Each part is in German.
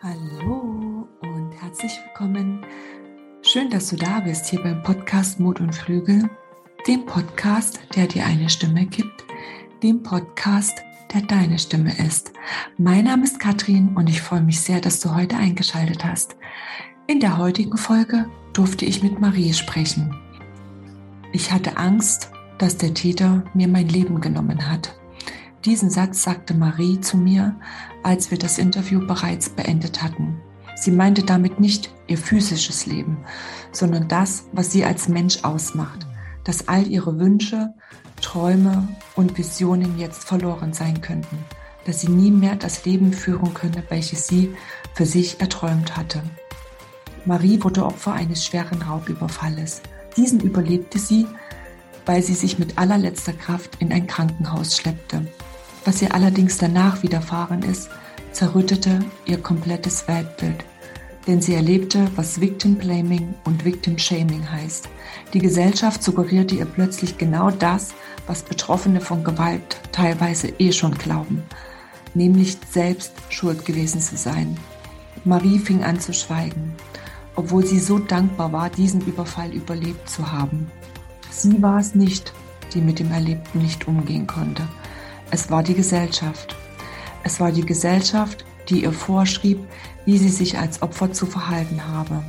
Hallo und herzlich willkommen. Schön, dass du da bist hier beim Podcast Mut und Flügel, dem Podcast, der dir eine Stimme gibt, dem Podcast, der deine Stimme ist. Mein Name ist Katrin und ich freue mich sehr, dass du heute eingeschaltet hast. In der heutigen Folge durfte ich mit Marie sprechen. Ich hatte Angst, dass der Täter mir mein Leben genommen hat. Diesen Satz sagte Marie zu mir, als wir das Interview bereits beendet hatten. Sie meinte damit nicht ihr physisches Leben, sondern das, was sie als Mensch ausmacht, dass all ihre Wünsche, Träume und Visionen jetzt verloren sein könnten, dass sie nie mehr das Leben führen könne, welches sie für sich erträumt hatte. Marie wurde Opfer eines schweren Raubüberfalles. Diesen überlebte sie, weil sie sich mit allerletzter Kraft in ein Krankenhaus schleppte. Was ihr allerdings danach widerfahren ist, zerrüttete ihr komplettes Weltbild. Denn sie erlebte, was Victim Blaming und Victim Shaming heißt. Die Gesellschaft suggerierte ihr plötzlich genau das, was Betroffene von Gewalt teilweise eh schon glauben, nämlich selbst schuld gewesen zu sein. Marie fing an zu schweigen, obwohl sie so dankbar war, diesen Überfall überlebt zu haben. Sie war es nicht, die mit dem Erlebten nicht umgehen konnte. Es war die Gesellschaft. Es war die Gesellschaft, die ihr vorschrieb, wie sie sich als Opfer zu verhalten habe.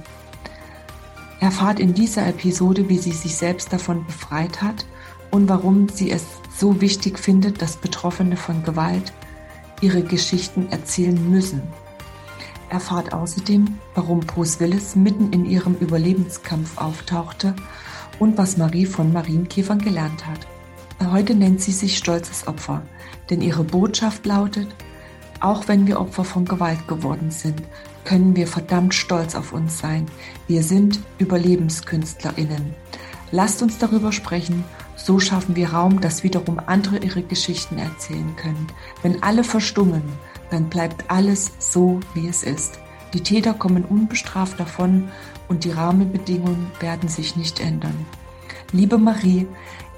Erfahrt in dieser Episode, wie sie sich selbst davon befreit hat und warum sie es so wichtig findet, dass Betroffene von Gewalt ihre Geschichten erzählen müssen. Erfahrt außerdem, warum Bruce Willis mitten in ihrem Überlebenskampf auftauchte und was Marie von Marienkäfern gelernt hat. Heute nennt sie sich stolzes Opfer, denn ihre Botschaft lautet, auch wenn wir Opfer von Gewalt geworden sind, können wir verdammt stolz auf uns sein. Wir sind Überlebenskünstlerinnen. Lasst uns darüber sprechen, so schaffen wir Raum, dass wiederum andere ihre Geschichten erzählen können. Wenn alle verstummen, dann bleibt alles so, wie es ist. Die Täter kommen unbestraft davon und die Rahmenbedingungen werden sich nicht ändern. Liebe Marie,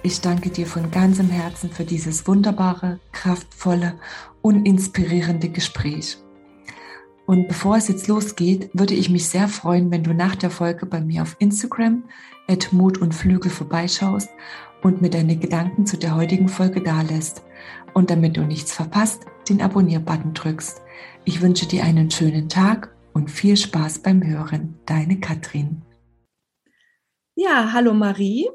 ich danke dir von ganzem Herzen für dieses wunderbare, kraftvolle und inspirierende Gespräch. Und bevor es jetzt losgeht, würde ich mich sehr freuen, wenn du nach der Folge bei mir auf Instagram at Mut und Flügel vorbeischaust und mir deine Gedanken zu der heutigen Folge dalässt. Und damit du nichts verpasst, den Abonnier-Button drückst. Ich wünsche dir einen schönen Tag und viel Spaß beim Hören. Deine Katrin. Ja, hallo Marie.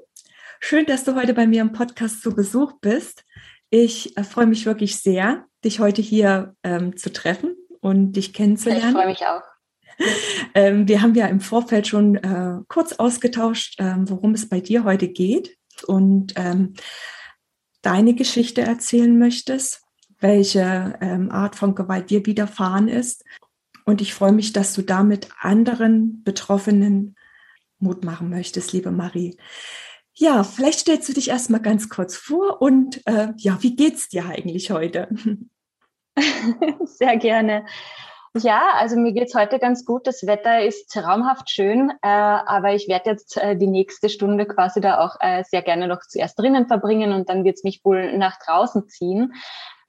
Schön, dass du heute bei mir im Podcast zu Besuch bist. Ich äh, freue mich wirklich sehr, dich heute hier ähm, zu treffen und dich kennenzulernen. Ich freue mich auch. Ähm, wir haben ja im Vorfeld schon äh, kurz ausgetauscht, ähm, worum es bei dir heute geht und ähm, deine Geschichte erzählen möchtest, welche ähm, Art von Gewalt dir widerfahren ist. Und ich freue mich, dass du damit anderen Betroffenen Mut machen möchtest, liebe Marie. Ja, vielleicht stellst du dich erstmal ganz kurz vor und äh, ja, wie geht's dir eigentlich heute? Sehr gerne. Ja, also mir geht's heute ganz gut. Das Wetter ist traumhaft schön, äh, aber ich werde jetzt äh, die nächste Stunde quasi da auch äh, sehr gerne noch zuerst drinnen verbringen und dann wird's mich wohl nach draußen ziehen.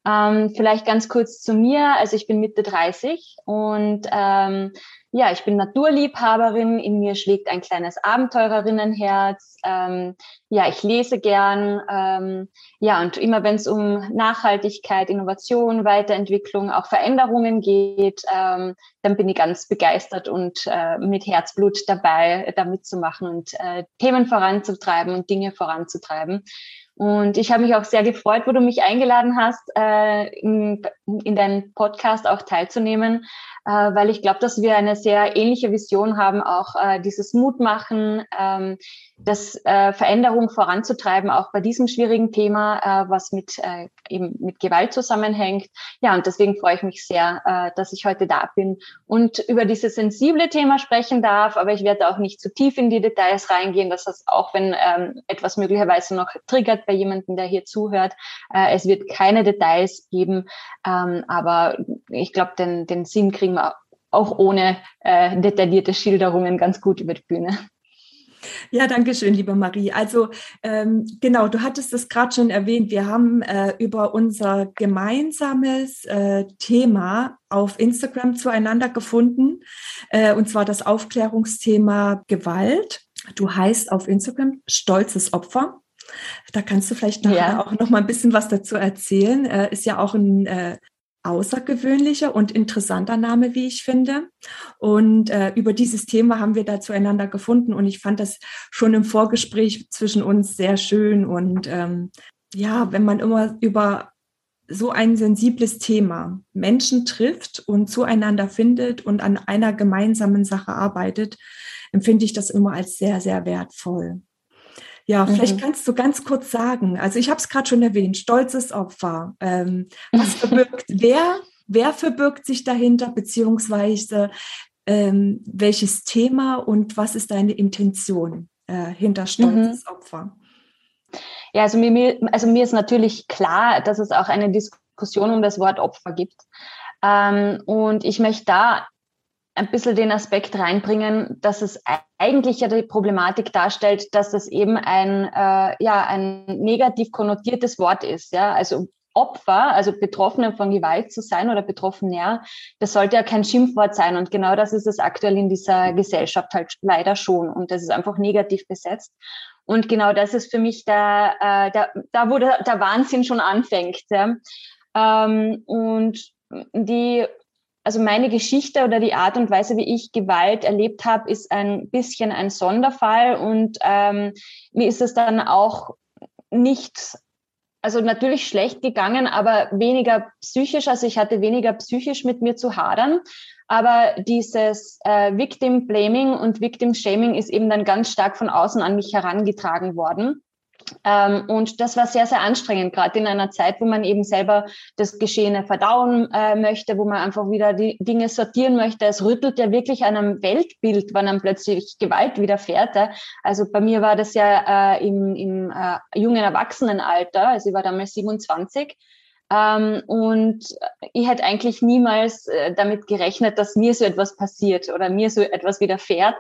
Ähm, vielleicht ganz kurz zu mir. Also ich bin Mitte 30 und ähm, ja, ich bin Naturliebhaberin. In mir schlägt ein kleines Abenteurerinnenherz. Ähm, ja, ich lese gern. Ähm, ja, und immer wenn es um Nachhaltigkeit, Innovation, Weiterentwicklung, auch Veränderungen geht, ähm, dann bin ich ganz begeistert und äh, mit Herzblut dabei, da mitzumachen und äh, Themen voranzutreiben und Dinge voranzutreiben. Und ich habe mich auch sehr gefreut, wo du mich eingeladen hast, äh, in, in deinem Podcast auch teilzunehmen, äh, weil ich glaube, dass wir eine sehr ähnliche Vision haben, auch äh, dieses Mutmachen, ähm, das äh, Veränderung voranzutreiben, auch bei diesem schwierigen Thema, äh, was mit äh, eben mit Gewalt zusammenhängt. Ja, und deswegen freue ich mich sehr, äh, dass ich heute da bin und über dieses sensible Thema sprechen darf. Aber ich werde auch nicht zu tief in die Details reingehen. Das heißt, auch wenn ähm, etwas möglicherweise noch triggert bei jemandem, der hier zuhört, äh, es wird keine Details geben. Ähm, aber ich glaube, den, den Sinn kriegen wir auch ohne äh, detaillierte Schilderungen ganz gut über die Bühne. Ja, danke schön, liebe Marie. Also ähm, genau, du hattest es gerade schon erwähnt. Wir haben äh, über unser gemeinsames äh, Thema auf Instagram zueinander gefunden, äh, und zwar das Aufklärungsthema Gewalt. Du heißt auf Instagram Stolzes Opfer. Da kannst du vielleicht nachher ja. auch noch mal ein bisschen was dazu erzählen. Äh, ist ja auch ein äh, außergewöhnlicher und interessanter Name, wie ich finde. Und äh, über dieses Thema haben wir da zueinander gefunden und ich fand das schon im Vorgespräch zwischen uns sehr schön. Und ähm, ja, wenn man immer über so ein sensibles Thema Menschen trifft und zueinander findet und an einer gemeinsamen Sache arbeitet, empfinde ich das immer als sehr, sehr wertvoll. Ja, vielleicht mhm. kannst du ganz kurz sagen, also ich habe es gerade schon erwähnt, stolzes Opfer. Ähm, was verbirgt, wer, wer verbirgt sich dahinter, beziehungsweise ähm, welches Thema und was ist deine Intention äh, hinter stolzes mhm. Opfer? Ja, also mir, also mir ist natürlich klar, dass es auch eine Diskussion um das Wort Opfer gibt. Ähm, und ich möchte da ein bisschen den Aspekt reinbringen, dass es eigentlich ja die Problematik darstellt, dass das eben ein, äh, ja, ein negativ konnotiertes Wort ist. Ja? Also Opfer, also Betroffene von Gewalt zu sein oder Betroffener, das sollte ja kein Schimpfwort sein. Und genau das ist es aktuell in dieser Gesellschaft halt leider schon. Und das ist einfach negativ besetzt. Und genau das ist für mich da, äh, da, da wo der, der Wahnsinn schon anfängt. Ja? Ähm, und die also meine Geschichte oder die Art und Weise, wie ich Gewalt erlebt habe, ist ein bisschen ein Sonderfall und ähm, mir ist es dann auch nicht, also natürlich schlecht gegangen, aber weniger psychisch, also ich hatte weniger psychisch mit mir zu hadern. Aber dieses äh, Victim Blaming und Victim Shaming ist eben dann ganz stark von außen an mich herangetragen worden. Ähm, und das war sehr, sehr anstrengend, gerade in einer Zeit, wo man eben selber das Geschehene verdauen äh, möchte, wo man einfach wieder die Dinge sortieren möchte. Es rüttelt ja wirklich an einem Weltbild, wann dann plötzlich Gewalt widerfährt. Ja. Also bei mir war das ja äh, im, im äh, jungen Erwachsenenalter, also ich war damals 27. Ähm, und ich hätte eigentlich niemals äh, damit gerechnet, dass mir so etwas passiert oder mir so etwas widerfährt.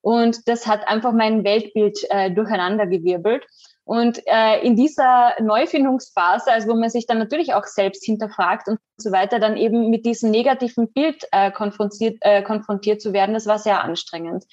Und das hat einfach mein Weltbild äh, durcheinandergewirbelt. Und äh, in dieser Neufindungsphase, also wo man sich dann natürlich auch selbst hinterfragt und so weiter, dann eben mit diesem negativen Bild äh, konfrontiert, äh, konfrontiert zu werden, das war sehr anstrengend.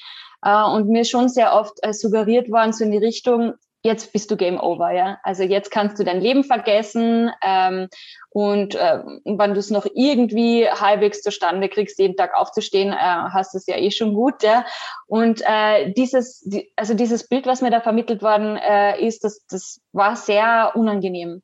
Äh, und mir schon sehr oft äh, suggeriert worden, so in die Richtung, jetzt bist du Game Over, ja. Also jetzt kannst du dein Leben vergessen ähm, und äh, wenn du es noch irgendwie halbwegs zustande kriegst, jeden Tag aufzustehen, äh, hast es ja eh schon gut, ja. Und äh, dieses, die, also dieses Bild, was mir da vermittelt worden äh, ist, das, das war sehr unangenehm.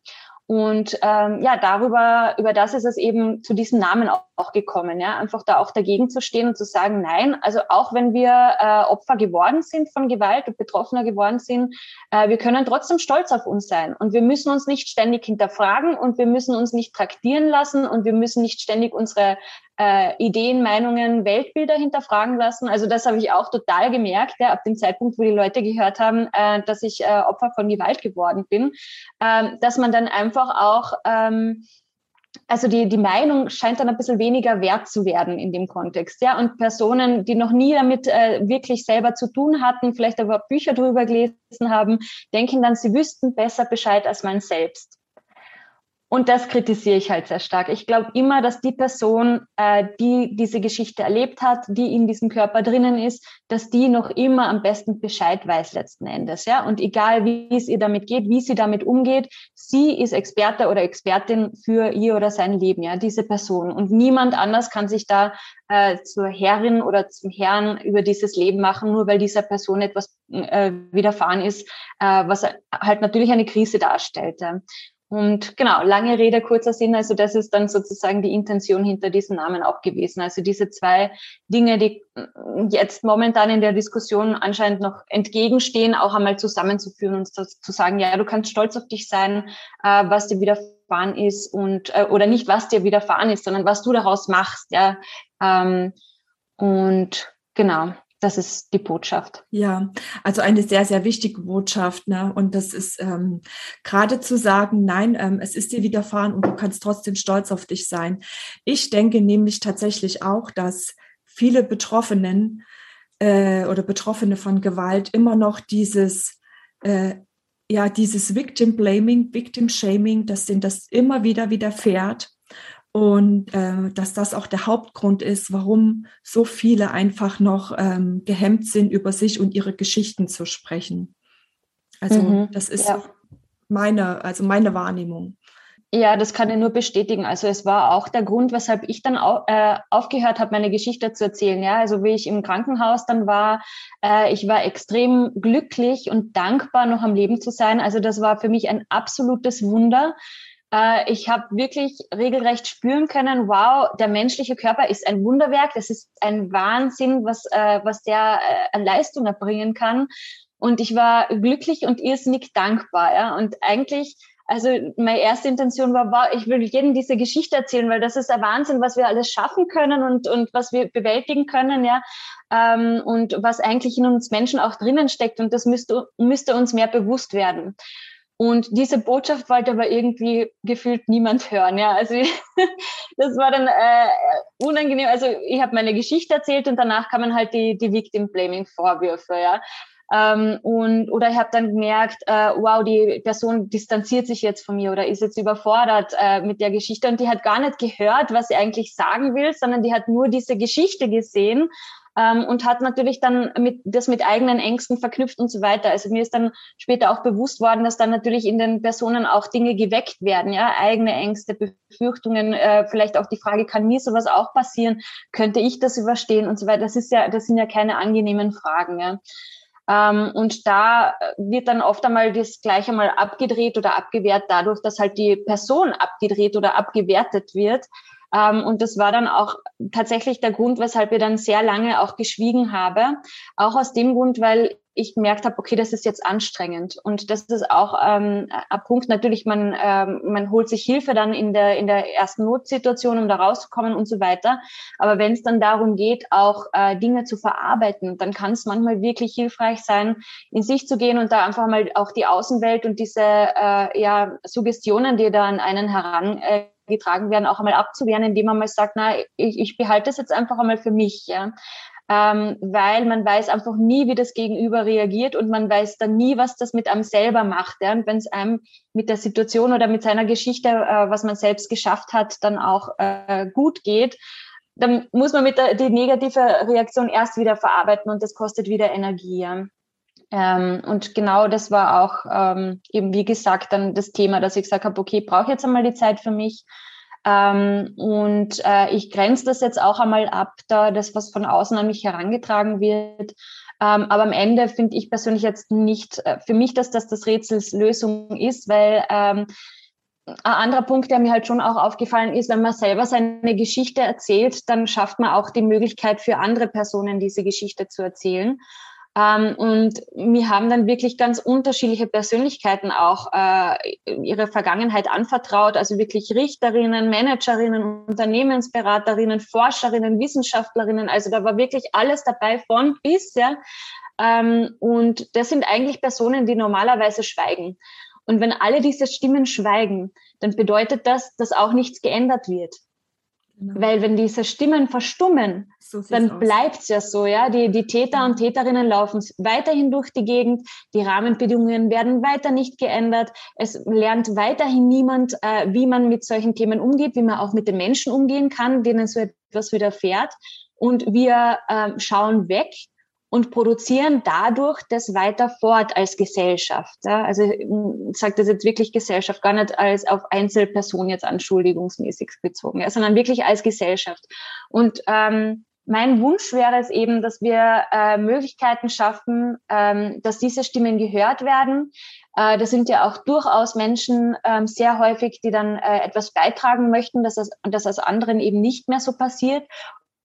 Und ähm, ja, darüber, über das ist es eben zu diesem Namen auch, gekommen, ja, einfach da auch dagegen zu stehen und zu sagen, nein, also auch wenn wir äh, Opfer geworden sind von Gewalt und Betroffener geworden sind, äh, wir können trotzdem stolz auf uns sein. Und wir müssen uns nicht ständig hinterfragen und wir müssen uns nicht traktieren lassen und wir müssen nicht ständig unsere äh, Ideen, Meinungen, Weltbilder hinterfragen lassen. Also das habe ich auch total gemerkt, ja, ab dem Zeitpunkt, wo die Leute gehört haben, äh, dass ich äh, Opfer von Gewalt geworden bin, ähm, dass man dann einfach auch ähm, also die, die Meinung scheint dann ein bisschen weniger wert zu werden in dem Kontext. Ja? Und Personen, die noch nie damit äh, wirklich selber zu tun hatten, vielleicht aber Bücher darüber gelesen haben, denken dann, sie wüssten besser Bescheid als man selbst. Und das kritisiere ich halt sehr stark. Ich glaube immer, dass die Person, äh, die diese Geschichte erlebt hat, die in diesem Körper drinnen ist, dass die noch immer am besten Bescheid weiß letzten Endes. Ja? Und egal, wie es ihr damit geht, wie sie damit umgeht, sie ist Experte oder Expertin für ihr oder sein Leben, ja, diese Person. Und niemand anders kann sich da äh, zur Herrin oder zum Herrn über dieses Leben machen, nur weil dieser Person etwas äh, widerfahren ist, äh, was halt natürlich eine Krise darstellt. Und genau, lange Rede, kurzer Sinn, also das ist dann sozusagen die Intention hinter diesem Namen auch gewesen. Also diese zwei Dinge, die jetzt momentan in der Diskussion anscheinend noch entgegenstehen, auch einmal zusammenzuführen und zu sagen, ja, du kannst stolz auf dich sein, äh, was dir widerfahren ist und äh, oder nicht, was dir widerfahren ist, sondern was du daraus machst, ja. Ähm, und genau, das ist die Botschaft. Ja, also eine sehr, sehr wichtige Botschaft. Ne? Und das ist ähm, gerade zu sagen, nein, ähm, es ist dir widerfahren und du kannst trotzdem stolz auf dich sein. Ich denke nämlich tatsächlich auch, dass viele Betroffenen äh, oder Betroffene von Gewalt immer noch dieses, äh, ja, dieses Victim Blaming, Victim Shaming, dass denen das immer wieder widerfährt und äh, dass das auch der Hauptgrund ist, warum so viele einfach noch ähm, gehemmt sind, über sich und ihre Geschichten zu sprechen. Also mhm, das ist ja. meine, also meine Wahrnehmung. Ja, das kann ich nur bestätigen. Also es war auch der Grund, weshalb ich dann au äh, aufgehört habe, meine Geschichte zu erzählen. Ja, also wie ich im Krankenhaus dann war, äh, ich war extrem glücklich und dankbar, noch am Leben zu sein. Also das war für mich ein absolutes Wunder. Äh, ich habe wirklich regelrecht spüren können, wow, der menschliche Körper ist ein Wunderwerk. Das ist ein Wahnsinn, was, äh, was der äh, an Leistung erbringen kann. Und ich war glücklich und irrsinnig dankbar. Ja? Und eigentlich also meine erste Intention war, wow, ich will jedem diese Geschichte erzählen, weil das ist der Wahnsinn, was wir alles schaffen können und, und was wir bewältigen können, ja. Ähm, und was eigentlich in uns Menschen auch drinnen steckt. Und das müsste, müsste uns mehr bewusst werden. Und diese Botschaft wollte aber irgendwie gefühlt niemand hören. Ja, also das war dann äh, unangenehm. Also ich habe meine Geschichte erzählt und danach kamen halt die, die Victim-Blaming-Vorwürfe. Ja, ähm, und, oder ich habe dann gemerkt, äh, wow, die Person distanziert sich jetzt von mir oder ist jetzt überfordert äh, mit der Geschichte und die hat gar nicht gehört, was sie eigentlich sagen will, sondern die hat nur diese Geschichte gesehen ähm, und hat natürlich dann mit, das mit eigenen Ängsten verknüpft und so weiter. Also mir ist dann später auch bewusst worden, dass dann natürlich in den Personen auch Dinge geweckt werden, ja, eigene Ängste, Befürchtungen, äh, vielleicht auch die Frage, kann mir sowas auch passieren? Könnte ich das überstehen und so weiter? Das ist ja, das sind ja keine angenehmen Fragen, ja. Ähm, und da wird dann oft einmal das gleich einmal abgedreht oder abgewehrt dadurch, dass halt die Person abgedreht oder abgewertet wird. Ähm, und das war dann auch tatsächlich der Grund, weshalb ich dann sehr lange auch geschwiegen habe. Auch aus dem Grund, weil ich gemerkt habe, okay, das ist jetzt anstrengend. Und das ist auch ähm, ein Punkt, natürlich, man, ähm, man holt sich Hilfe dann in der, in der ersten Notsituation, um da rauszukommen und so weiter. Aber wenn es dann darum geht, auch äh, Dinge zu verarbeiten, dann kann es manchmal wirklich hilfreich sein, in sich zu gehen und da einfach mal auch die Außenwelt und diese äh, ja, Suggestionen, die da an einen heran äh, getragen werden, auch einmal abzuwehren, indem man mal sagt, na, ich, ich behalte das jetzt einfach einmal für mich, ja. Ähm, weil man weiß einfach nie, wie das Gegenüber reagiert und man weiß dann nie, was das mit einem selber macht. Ja? Und wenn es einem mit der Situation oder mit seiner Geschichte, äh, was man selbst geschafft hat, dann auch äh, gut geht, dann muss man mit der die negative Reaktion erst wieder verarbeiten und das kostet wieder Energie. Ja? Ähm, und genau das war auch ähm, eben, wie gesagt, dann das Thema, dass ich gesagt habe, okay, brauche jetzt einmal die Zeit für mich. Ähm, und äh, ich grenze das jetzt auch einmal ab, da das, was von außen an mich herangetragen wird. Ähm, aber am Ende finde ich persönlich jetzt nicht äh, für mich, dass das das Rätsels Lösung ist, weil ähm, ein anderer Punkt, der mir halt schon auch aufgefallen ist, wenn man selber seine Geschichte erzählt, dann schafft man auch die Möglichkeit für andere Personen diese Geschichte zu erzählen. Ähm, und mir haben dann wirklich ganz unterschiedliche Persönlichkeiten auch äh, ihre Vergangenheit anvertraut, also wirklich Richterinnen, Managerinnen, Unternehmensberaterinnen, Forscherinnen, Wissenschaftlerinnen. Also da war wirklich alles dabei von bis, ja. Ähm, und das sind eigentlich Personen, die normalerweise schweigen. Und wenn alle diese Stimmen schweigen, dann bedeutet das, dass auch nichts geändert wird. Genau. Weil wenn diese Stimmen verstummen, so dann bleibt es ja so, ja. Die, die Täter und Täterinnen laufen weiterhin durch die Gegend, die Rahmenbedingungen werden weiter nicht geändert, es lernt weiterhin niemand, äh, wie man mit solchen Themen umgeht, wie man auch mit den Menschen umgehen kann, denen so etwas widerfährt. Und wir äh, schauen weg und produzieren dadurch das weiter fort als Gesellschaft. Ja? Also ich sage das jetzt wirklich Gesellschaft, gar nicht als auf Einzelperson jetzt anschuldigungsmäßig bezogen, ja, sondern wirklich als Gesellschaft. Und ähm, mein Wunsch wäre es eben, dass wir äh, Möglichkeiten schaffen, ähm, dass diese Stimmen gehört werden. Äh, das sind ja auch durchaus Menschen ähm, sehr häufig, die dann äh, etwas beitragen möchten, dass das, dass das anderen eben nicht mehr so passiert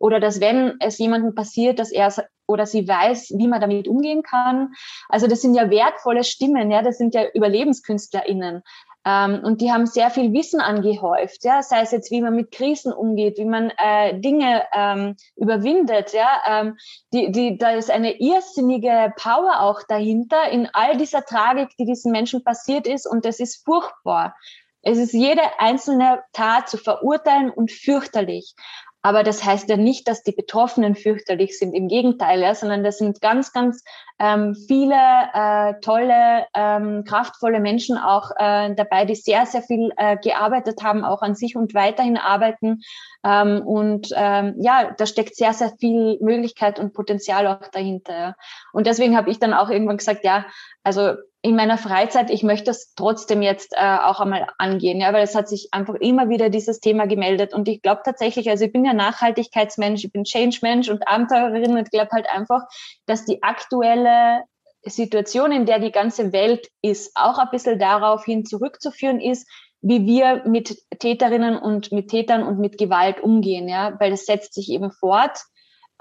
oder dass wenn es jemandem passiert, dass er oder sie weiß, wie man damit umgehen kann. Also das sind ja wertvolle Stimmen, ja, das sind ja UberlebenskünstlerInnen. Ähm, und die haben sehr viel Wissen angehäuft, ja, sei es jetzt, wie man mit Krisen umgeht, wie man äh, Dinge ähm, überwindet, ja. Ähm, die, die, da ist eine irrsinnige Power auch dahinter in all dieser Tragik, die diesen Menschen passiert ist und das ist furchtbar. Es ist jede einzelne Tat zu verurteilen und fürchterlich. Aber das heißt ja nicht, dass die Betroffenen fürchterlich sind. Im Gegenteil, ja, sondern das sind ganz, ganz ähm, viele äh, tolle, ähm, kraftvolle Menschen auch äh, dabei, die sehr, sehr viel äh, gearbeitet haben, auch an sich und weiterhin arbeiten. Ähm, und ähm, ja, da steckt sehr, sehr viel Möglichkeit und Potenzial auch dahinter. Ja. Und deswegen habe ich dann auch irgendwann gesagt, ja, also in meiner Freizeit, ich möchte das trotzdem jetzt äh, auch einmal angehen, ja, weil es hat sich einfach immer wieder dieses Thema gemeldet und ich glaube tatsächlich, also ich bin ja Nachhaltigkeitsmensch, ich bin Change-Mensch und Abenteurerin und glaube halt einfach, dass die aktuelle Situation, in der die ganze Welt ist, auch ein bisschen darauf hin zurückzuführen ist, wie wir mit Täterinnen und mit Tätern und mit Gewalt umgehen, ja, weil das setzt sich eben fort.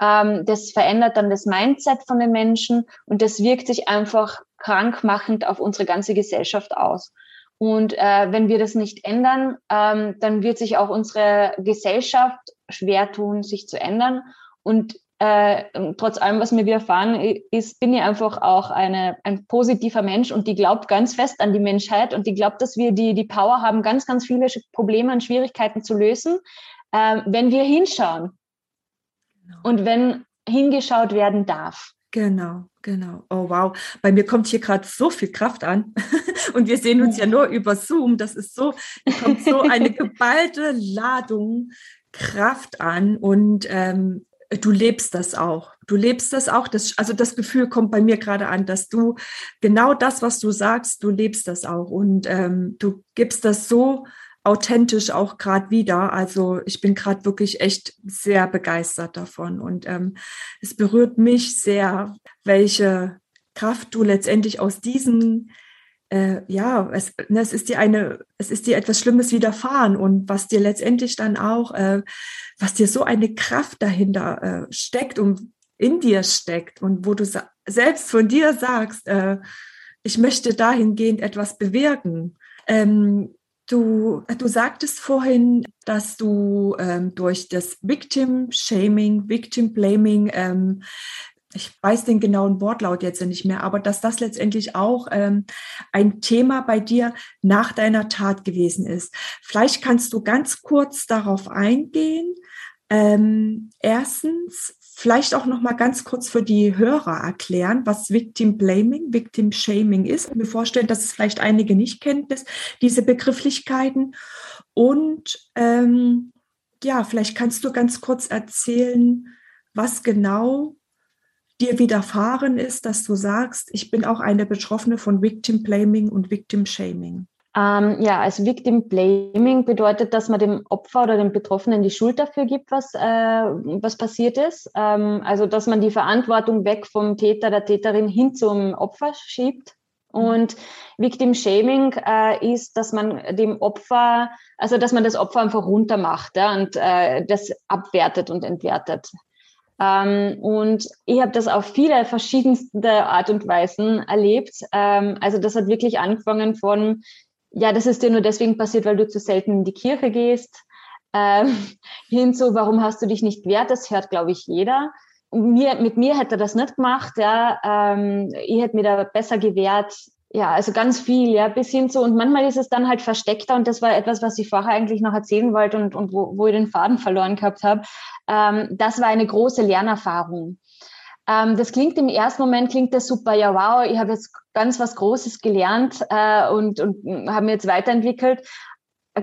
Ähm, das verändert dann das Mindset von den Menschen und das wirkt sich einfach krankmachend auf unsere ganze Gesellschaft aus. Und äh, wenn wir das nicht ändern, ähm, dann wird sich auch unsere Gesellschaft schwer tun, sich zu ändern. Und äh, trotz allem, was wir erfahren, ist, bin ich einfach auch eine, ein positiver Mensch und die glaubt ganz fest an die Menschheit und die glaubt, dass wir die, die Power haben, ganz, ganz viele Probleme und Schwierigkeiten zu lösen, äh, wenn wir hinschauen. Genau. Und wenn hingeschaut werden darf. Genau, genau. Oh wow, bei mir kommt hier gerade so viel Kraft an und wir sehen uns ja nur über Zoom. Das ist so, kommt so eine geballte Ladung Kraft an und ähm, du lebst das auch. Du lebst das auch. Das, also das Gefühl kommt bei mir gerade an, dass du genau das, was du sagst, du lebst das auch und ähm, du gibst das so authentisch auch gerade wieder. Also ich bin gerade wirklich echt sehr begeistert davon und ähm, es berührt mich sehr, welche Kraft du letztendlich aus diesen äh, ja, es, ne, es ist dir eine, es ist dir etwas Schlimmes widerfahren und was dir letztendlich dann auch, äh, was dir so eine Kraft dahinter äh, steckt und in dir steckt und wo du selbst von dir sagst, äh, ich möchte dahingehend etwas bewirken. Ähm, Du, du sagtest vorhin, dass du ähm, durch das Victim Shaming, Victim Blaming, ähm, ich weiß den genauen Wortlaut jetzt nicht mehr, aber dass das letztendlich auch ähm, ein Thema bei dir nach deiner Tat gewesen ist. Vielleicht kannst du ganz kurz darauf eingehen. Ähm, erstens, vielleicht auch noch mal ganz kurz für die Hörer erklären, was Victim Blaming, Victim Shaming ist. Und mir vorstellen, dass es vielleicht einige nicht kennen, diese Begrifflichkeiten. Und ähm, ja, vielleicht kannst du ganz kurz erzählen, was genau dir widerfahren ist, dass du sagst, ich bin auch eine Betroffene von Victim Blaming und Victim Shaming. Ähm, ja, also Victim Blaming bedeutet, dass man dem Opfer oder dem Betroffenen die Schuld dafür gibt, was, äh, was passiert ist. Ähm, also, dass man die Verantwortung weg vom Täter, der Täterin hin zum Opfer schiebt. Und Victim Shaming äh, ist, dass man dem Opfer, also dass man das Opfer einfach runtermacht ja, und äh, das abwertet und entwertet. Ähm, und ich habe das auf viele verschiedenste Art und Weisen erlebt. Ähm, also das hat wirklich angefangen von ja, das ist dir nur deswegen passiert, weil du zu selten in die Kirche gehst, ähm, hin zu, warum hast du dich nicht wert? Das hört, glaube ich, jeder. Mir, mit mir hätte er das nicht gemacht, ja. Ähm, ich hätte mir da besser gewehrt. Ja, also ganz viel, ja, bis hin zu, und manchmal ist es dann halt versteckter und das war etwas, was ich vorher eigentlich noch erzählen wollte und, und wo, wo ich den Faden verloren gehabt habe. Ähm, das war eine große Lernerfahrung. Ähm, das klingt im ersten Moment, klingt das super, ja wow, ich habe jetzt ganz was Großes gelernt äh, und, und habe mir jetzt weiterentwickelt.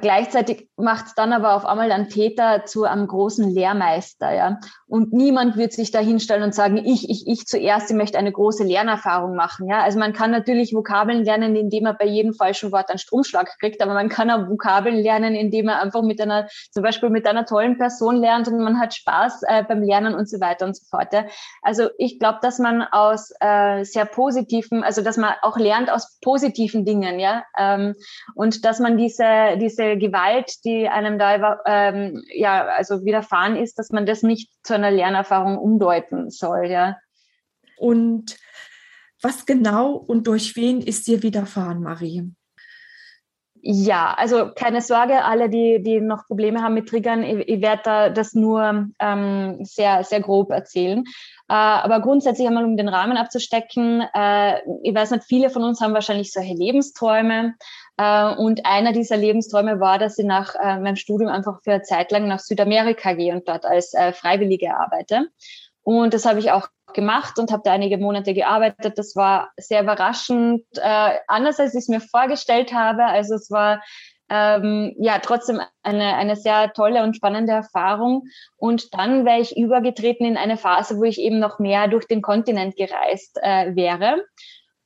Gleichzeitig macht es dann aber auf einmal einen Täter zu einem großen Lehrmeister, ja. Und niemand wird sich da hinstellen und sagen, ich, ich, ich zuerst, ich möchte eine große Lernerfahrung machen, ja. Also man kann natürlich Vokabeln lernen, indem man bei jedem falschen Wort einen Stromschlag kriegt, aber man kann auch Vokabeln lernen, indem man einfach mit einer, zum Beispiel mit einer tollen Person lernt und man hat Spaß äh, beim Lernen und so weiter und so fort, ja. Also ich glaube, dass man aus äh, sehr positiven, also dass man auch lernt aus positiven Dingen, ja. Ähm, und dass man diese, diese diese Gewalt, die einem da ähm, ja also widerfahren ist, dass man das nicht zu einer Lernerfahrung umdeuten soll, ja. Und was genau und durch wen ist dir widerfahren, Marie? Ja, also keine Sorge, alle, die, die noch Probleme haben mit Triggern, ich, ich werde da das nur ähm, sehr, sehr grob erzählen. Äh, aber grundsätzlich einmal, um den Rahmen abzustecken, äh, ich weiß nicht, viele von uns haben wahrscheinlich solche Lebensträume, Äh, und einer dieser Lebensträume war, dass ich nach äh, meinem Studium einfach für eine Zeit lang nach Südamerika gehe und dort als äh, Freiwillige arbeite. Und das habe ich auch gemacht und habe da einige Monate gearbeitet. Das war sehr überraschend, äh, anders als ich es mir vorgestellt habe. Also es war ähm, ja trotzdem eine, eine sehr tolle und spannende Erfahrung. Und dann wäre ich übergetreten in eine Phase, wo ich eben noch mehr durch den Kontinent gereist äh, wäre.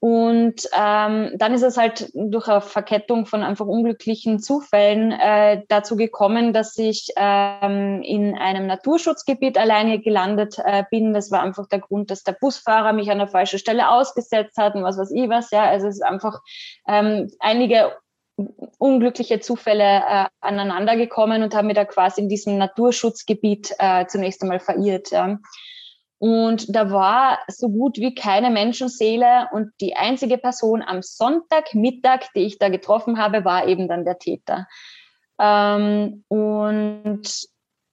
Und ähm, dann ist es halt durch eine Verkettung von einfach unglücklichen Zufällen äh, dazu gekommen, dass ich ähm, in einem Naturschutzgebiet alleine gelandet äh, bin. Das war einfach der Grund, dass der Busfahrer mich an der falschen Stelle ausgesetzt hat und was weiß ich was. Ja, also es ist einfach ähm, einige unglückliche Zufälle äh, aneinander gekommen und haben mir da quasi in diesem Naturschutzgebiet äh, zunächst einmal verirrt. Ja. Und da war so gut wie keine Menschenseele und die einzige Person am Sonntagmittag, die ich da getroffen habe, war eben dann der Täter. Ähm, und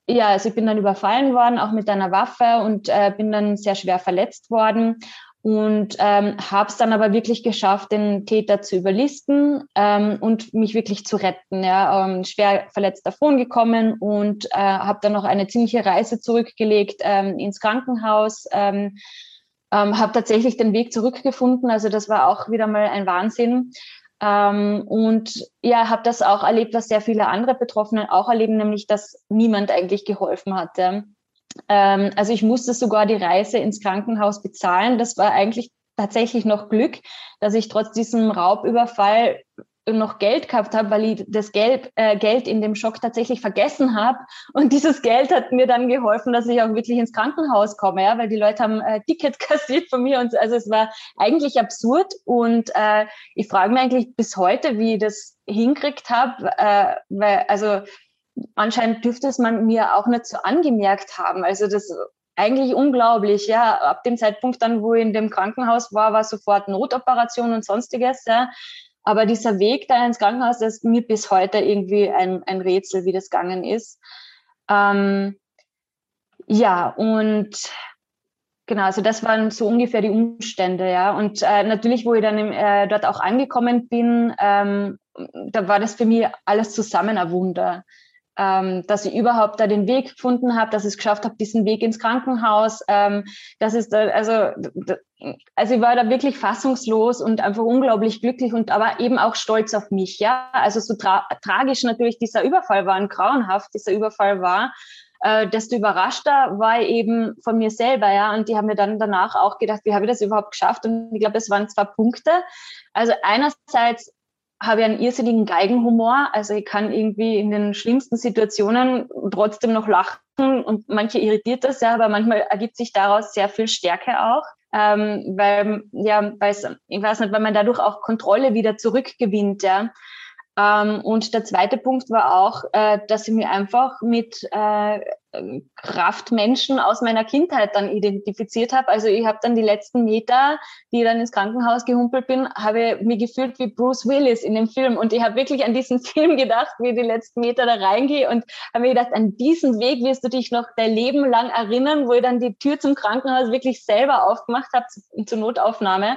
ja, also ich bin dann überfallen worden, auch mit einer Waffe und äh, bin dann sehr schwer verletzt worden und ähm, habe es dann aber wirklich geschafft, den Täter zu überlisten ähm, und mich wirklich zu retten. Ja, ähm, schwer verletzt davon gekommen und äh, habe dann noch eine ziemliche Reise zurückgelegt ähm, ins Krankenhaus. Ähm, ähm, habe tatsächlich den Weg zurückgefunden. Also das war auch wieder mal ein Wahnsinn. Ähm, und ja, habe das auch erlebt, was sehr viele andere Betroffenen auch erleben, nämlich dass niemand eigentlich geholfen hatte. Ähm, also ich musste sogar die Reise ins Krankenhaus bezahlen. Das war eigentlich tatsächlich noch Glück, dass ich trotz diesem Raubüberfall noch Geld gehabt habe, weil ich das Geld, äh, Geld in dem Schock tatsächlich vergessen habe. Und dieses Geld hat mir dann geholfen, dass ich auch wirklich ins Krankenhaus komme, ja, weil die Leute haben äh, Ticket kassiert von mir und also es war eigentlich absurd. Und äh, ich frage mich eigentlich bis heute, wie ich das hinkriegt habe, äh, weil also anscheinend dürfte es man mir auch nicht so angemerkt haben. Also das eigentlich unglaublich, ja. Ab dem Zeitpunkt dann, wo ich in dem Krankenhaus war, war sofort Notoperation und sonstiges, ja. Aber dieser Weg da ins Krankenhaus, das ist mir bis heute irgendwie ein, ein Rätsel, wie das gegangen ist. Ähm, ja, und genau, also das waren so ungefähr die Umstände, ja. Und äh, natürlich, wo ich dann im, äh, dort auch angekommen bin, ähm, da war das für mich alles zusammen ein Wunder ähm, dass ich überhaupt da den Weg gefunden habe, dass ich es geschafft habe, diesen Weg ins Krankenhaus. Ähm, das ist da, also, also ich war da wirklich fassungslos und einfach unglaublich glücklich und aber eben auch stolz auf mich. Ja, also so tra tragisch natürlich dieser Überfall war und grauenhaft dieser Überfall war. Äh, desto überraschter war ich eben von mir selber, ja. Und die haben mir dann danach auch gedacht, wie habe ich das überhaupt geschafft? Und ich glaube, es waren zwei Punkte. Also einerseits habe einen irrsinnigen Geigenhumor. Also ich kann irgendwie in den schlimmsten Situationen trotzdem noch lachen und manche irritiert das ja, aber manchmal ergibt sich daraus sehr viel Stärke auch. Ähm, weil, ja, weiß, ich weiß nicht, weil man dadurch auch Kontrolle wieder zurückgewinnt, ja. Ähm, und der zweite Punkt war auch, äh, dass ich mich einfach mit äh, Kraftmenschen aus meiner Kindheit dann identifiziert habe. Also ich habe dann die letzten Meter, die ich dann ins Krankenhaus gehumpelt bin, habe mich gefühlt wie Bruce Willis in dem Film. Und ich habe wirklich an diesen Film gedacht, wie ich die letzten Meter da reingehe und habe mir gedacht, an diesen Weg wirst du dich noch dein Leben lang erinnern, wo ich dann die Tür zum Krankenhaus wirklich selber aufgemacht habe zur Notaufnahme.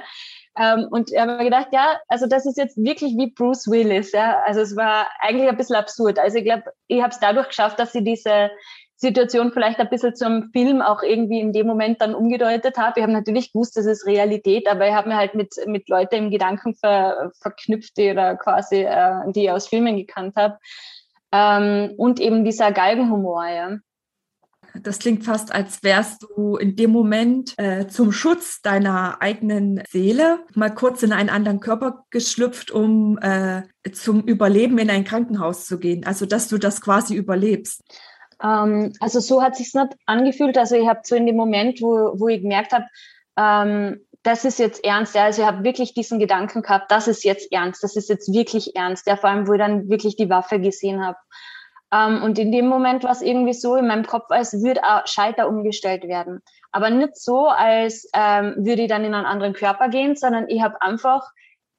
Ähm, und ich habe mir gedacht, ja, also das ist jetzt wirklich wie Bruce Willis. Ja? Also es war eigentlich ein bisschen absurd. Also ich glaube, ich habe es dadurch geschafft, dass sie diese Situation vielleicht ein bisschen zum Film auch irgendwie in dem Moment dann umgedeutet habe. Ich habe natürlich gewusst, das ist Realität, aber ich habe mir halt mit, mit Leuten im Gedanken ver, verknüpft, die oder quasi, äh, die ich aus Filmen gekannt habe. Ähm, und eben dieser Galgenhumor, ja. Das klingt fast, als wärst du in dem Moment äh, zum Schutz deiner eigenen Seele mal kurz in einen anderen Körper geschlüpft, um äh, zum Überleben in ein Krankenhaus zu gehen. Also, dass du das quasi überlebst. Ähm, also, so hat sich's nicht angefühlt. Also, ich habe so in dem Moment, wo, wo ich gemerkt habe, ähm, das ist jetzt ernst. Ja. Also ich habe wirklich diesen Gedanken gehabt, das ist jetzt ernst, das ist jetzt wirklich ernst. Ja, vor allem, wo ich dann wirklich die Waffe gesehen habe. Ähm, und in dem Moment war es irgendwie so in meinem Kopf, als würde Schalter umgestellt werden. Aber nicht so, als ähm, würde ich dann in einen anderen Körper gehen, sondern ich habe einfach,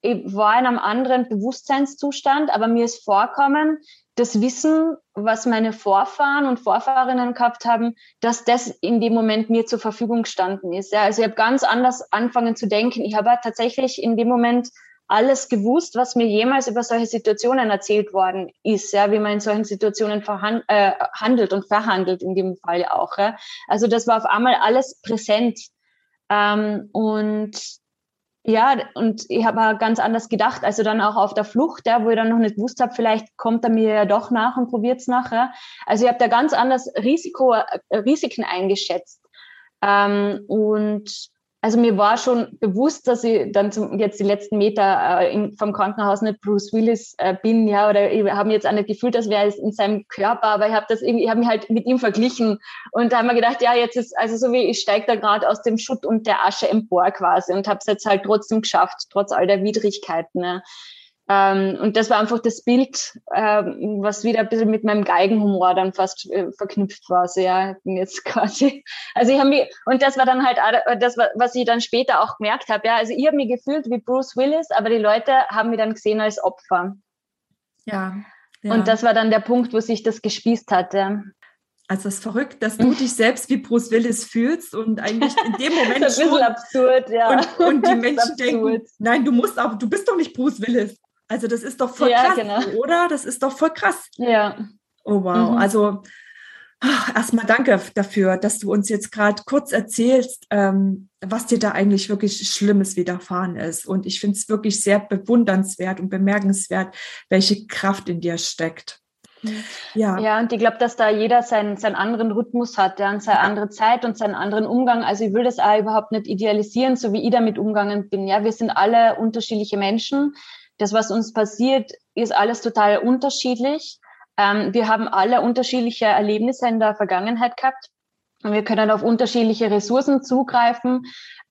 ich war in einem anderen Bewusstseinszustand, aber mir ist vorkommen, das Wissen, was meine Vorfahren und Vorfahrinnen gehabt haben, dass das in dem Moment mir zur Verfügung gestanden ist. Ja, also ich habe ganz anders angefangen zu denken. Ich habe tatsächlich in dem Moment alles gewusst, was mir jemals über solche Situationen erzählt worden ist, ja, wie man in solchen Situationen verhand, äh, handelt und verhandelt in dem Fall auch. Ja. Also das war auf einmal alles präsent. Ähm, und ja, und ich habe ganz anders gedacht. Also dann auch auf der Flucht, ja, wo ich dann noch nicht gewusst habe, vielleicht kommt er mir ja doch nach und probiert es nachher. Also ich habe da ganz anders Risiko, äh, Risiken eingeschätzt. Ähm, und also mir war schon bewusst, dass ich dann zum, jetzt die letzten Meter äh, im, vom Krankenhaus nicht Bruce Willis äh, bin, ja, oder ich habe mir jetzt auch nicht gefühlt, dass wäre in seinem Körper, aber ich habe das irgendwie, ich habe mich halt mit ihm verglichen und da haben wir gedacht, ja, jetzt ist also so wie ich steige da gerade aus dem Schutt und der Asche empor quasi und habe es jetzt halt trotzdem geschafft, trotz all der Widrigkeiten. Ne. Ähm, und das war einfach das Bild, ähm, was wieder ein bisschen mit meinem Geigenhumor dann fast äh, verknüpft war. So, ja, jetzt quasi. Also ich habe mich, und das war dann halt das, was ich dann später auch gemerkt habe. Ja, also ich habe mich gefühlt wie Bruce Willis, aber die Leute haben mich dann gesehen als Opfer. Ja. ja. Und das war dann der Punkt, wo sich das gespießt hatte. Also es ist verrückt, dass du dich selbst wie Bruce Willis fühlst und eigentlich in dem Moment das ist ein bisschen absurd, ja. Und, und die Menschen denken, nein, du musst aber, du bist doch nicht Bruce Willis. Also das ist doch voll ja, krass, genau. oder? Das ist doch voll krass. Ja. Oh wow. Mhm. Also erstmal danke dafür, dass du uns jetzt gerade kurz erzählst, ähm, was dir da eigentlich wirklich Schlimmes widerfahren ist. Und ich finde es wirklich sehr bewundernswert und bemerkenswert, welche Kraft in dir steckt. Mhm. Ja. ja, und ich glaube, dass da jeder seinen, seinen anderen Rhythmus hat, ja, und seine andere Zeit und seinen anderen Umgang. Also ich will das auch überhaupt nicht idealisieren, so wie ich damit umgegangen bin. Ja, wir sind alle unterschiedliche Menschen das, was uns passiert, ist alles total unterschiedlich. Ähm, wir haben alle unterschiedliche Erlebnisse in der Vergangenheit gehabt. Wir können auf unterschiedliche Ressourcen zugreifen.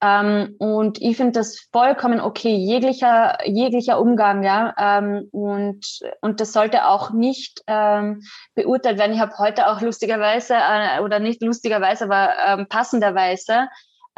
Ähm, und ich finde das vollkommen okay, jeglicher, jeglicher Umgang, ja. Ähm, und, und das sollte auch nicht ähm, beurteilt werden. Ich habe heute auch lustigerweise, äh, oder nicht lustigerweise, aber ähm, passenderweise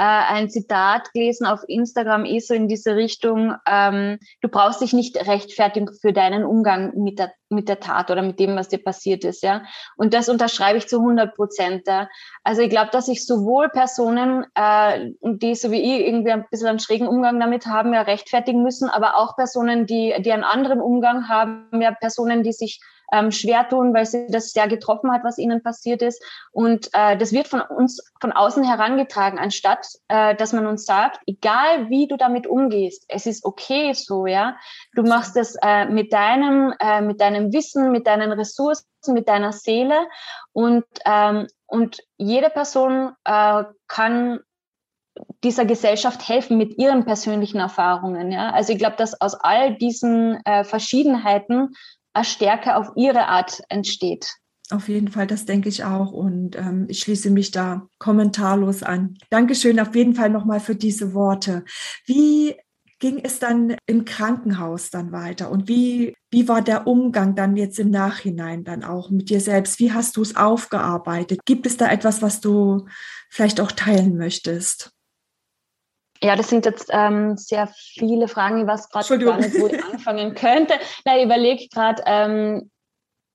ein Zitat gelesen auf Instagram, eh so in diese Richtung, ähm, du brauchst dich nicht rechtfertigen für deinen Umgang mit der, mit der Tat oder mit dem, was dir passiert ist, ja. Und das unterschreibe ich zu 100 Prozent. Ja? Also ich glaube, dass sich sowohl Personen, äh, die so wie ich irgendwie ein bisschen einen schrägen Umgang damit haben, ja rechtfertigen müssen, aber auch Personen, die, die einen anderen Umgang haben, ja Personen, die sich ähm, schwer tun, weil sie das sehr getroffen hat, was ihnen passiert ist. Und äh, das wird von uns von außen herangetragen, anstatt äh, dass man uns sagt, egal wie du damit umgehst, es ist okay so, ja. Du machst es äh, mit deinem, äh, mit deinem Wissen, mit deinen Ressourcen, mit deiner Seele und ähm, und jede Person äh, kann dieser Gesellschaft helfen mit ihren persönlichen Erfahrungen. Ja? Also ich glaube, dass aus all diesen äh, Verschiedenheiten Stärke auf ihre Art entsteht. Auf jeden Fall, das denke ich auch. Und ähm, ich schließe mich da kommentarlos an. Dankeschön auf jeden Fall nochmal für diese Worte. Wie ging es dann im Krankenhaus dann weiter? Und wie, wie war der Umgang dann jetzt im Nachhinein dann auch mit dir selbst? Wie hast du es aufgearbeitet? Gibt es da etwas, was du vielleicht auch teilen möchtest? Ja, das sind jetzt ähm, sehr viele Fragen, ich weiß gerade gar nicht, wo ich anfangen könnte. Nein, ich überlege gerade, ähm,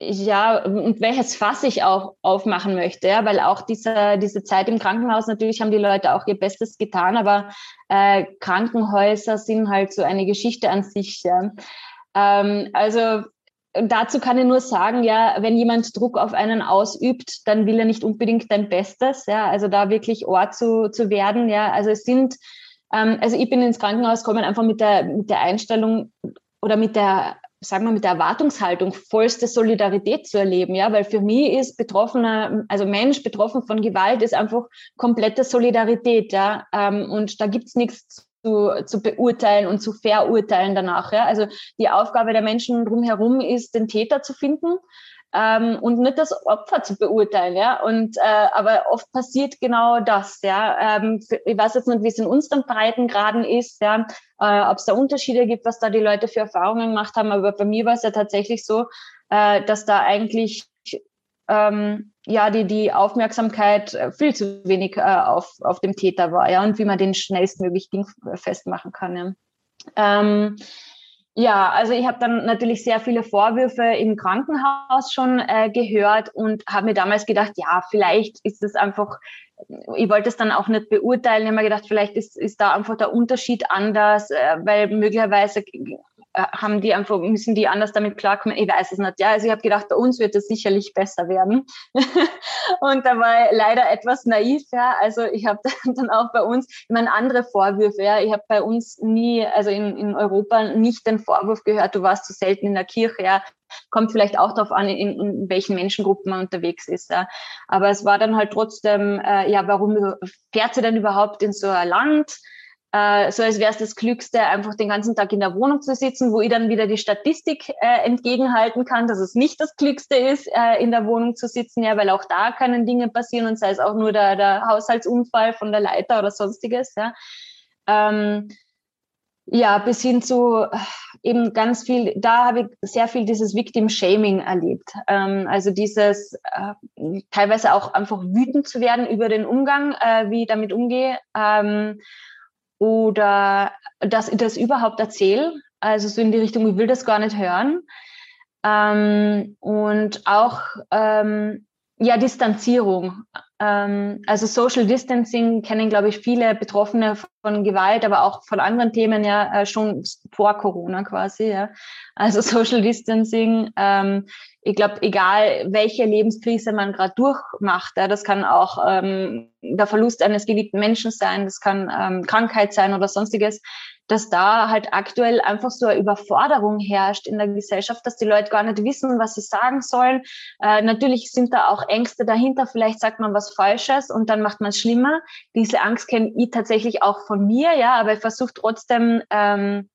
ja, und welches Fass ich auch aufmachen möchte, ja, weil auch diese, diese Zeit im Krankenhaus, natürlich haben die Leute auch ihr Bestes getan, aber äh, Krankenhäuser sind halt so eine Geschichte an sich. Ja. Ähm, also dazu kann ich nur sagen, ja, wenn jemand Druck auf einen ausübt, dann will er nicht unbedingt dein Bestes, ja, also da wirklich Ohr zu, zu werden, ja, also es sind also ich bin ins Krankenhaus gekommen einfach mit der, mit der Einstellung oder mit der, sagen wir, mit der Erwartungshaltung, vollste Solidarität zu erleben, ja, weil für mich ist betroffener, also Mensch betroffen von Gewalt ist einfach komplette Solidarität, ja, ähm, und da gibt's nichts zu, zu beurteilen und zu verurteilen danach, ja. Also die Aufgabe der Menschen drumherum ist, den Täter zu finden ähm, und nicht das Opfer zu beurteilen, ja. Und äh, aber oft passiert genau das, ja. Ähm, ich weiß jetzt nicht, wie es in unseren Breitengraden ist, ja, äh, ob es da Unterschiede gibt, was da die Leute für Erfahrungen gemacht haben. Aber bei mir war es ja tatsächlich so, äh, dass da eigentlich ähm, ja die die Aufmerksamkeit viel zu wenig äh, auf auf dem Täter war, ja, und wie man den schnellstmöglich festmachen kann. Ja. Ähm, Ja, also ich habe dann natürlich sehr viele Vorwürfe im Krankenhaus schon äh, gehört und habe mir damals gedacht, ja, vielleicht ist es einfach, ich wollte es dann auch nicht beurteilen, ich habe mir gedacht, vielleicht ist, ist da einfach der Unterschied anders, äh, weil möglicherweise haben die einfach, müssen die anders damit klarkommen? Ich weiß es nicht. Ja, also ich habe gedacht, bei uns wird es sicherlich besser werden. und da war ich leider etwas naiv, ja. Also ich habe dann auch bei uns, ich meine, andere Vorwürfe, ja. Ich habe bei uns nie, also in, in Europa nicht den Vorwurf gehört, du warst zu selten in der Kirche, ja. Kommt vielleicht auch darauf an, in, in welchen Menschengruppen man unterwegs ist. Ja. Aber es war dann halt trotzdem, äh, ja, warum fährt sie denn überhaupt in so ein Land? Äh, so als wäre es das Klügste, einfach den ganzen Tag in der Wohnung zu sitzen, wo ich dann wieder die Statistik äh, entgegenhalten kann, dass es nicht das Klügste ist, äh, in der Wohnung zu sitzen, ja, weil auch da können Dinge passieren und sei es auch nur der, der Haushaltsunfall von der Leiter oder sonstiges, ja. Ähm, ja, bis hin zu äh, eben ganz viel, da habe ich sehr viel dieses Victim Shaming erlebt. Ähm, also dieses äh, teilweise auch einfach wütend zu werden über den Umgang, äh, wie ich damit umgehe. Ähm, oder dass ich das überhaupt erzähle. Also so in die Richtung, ich will das gar nicht hören. Ähm, und auch ähm, ja, Distanzierung. Ähm, also Social Distancing kennen, glaube ich, viele Betroffene von Gewalt, aber auch von anderen Themen ja äh, schon vor Corona quasi. Ja. Also Social Distancing, ähm, ich glaube, egal welche Lebenskrise man gerade durchmacht, ja, das kann auch ähm, der Verlust eines geliebten Menschen sein, das kann ähm, Krankheit sein oder sonstiges dass da halt aktuell einfach so eine Überforderung herrscht in der Gesellschaft, dass die Leute gar nicht wissen, was sie sagen sollen. Äh, natürlich sind da auch Ängste dahinter. Vielleicht sagt man was Falsches und dann macht man es schlimmer. Diese Angst kenne ich tatsächlich auch von mir, ja, aber ich versuche trotzdem, ähm,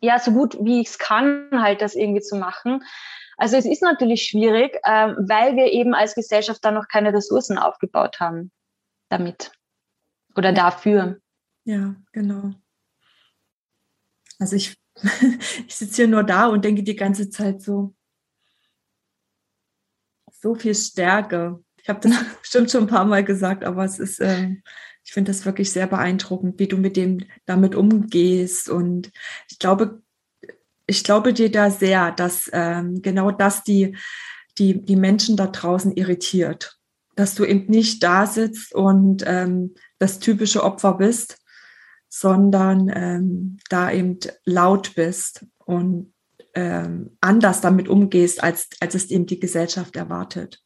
ja, so gut wie ich es kann, halt das irgendwie zu machen. Also es ist natürlich schwierig, äh, weil wir eben als Gesellschaft da noch keine Ressourcen aufgebaut haben damit oder dafür. Ja, genau. Also ich, ich sitze hier nur da und denke die ganze Zeit so, so viel Stärke. Ich habe das bestimmt schon ein paar Mal gesagt, aber es ist, ähm, ich finde das wirklich sehr beeindruckend, wie du mit dem damit umgehst. Und ich glaube, ich glaube dir da sehr, dass ähm, genau das die, die, die Menschen da draußen irritiert. Dass du eben nicht da sitzt und ähm, das typische Opfer bist, sondern ähm, da eben laut bist und ähm, anders damit umgehst, als, als es eben die Gesellschaft erwartet.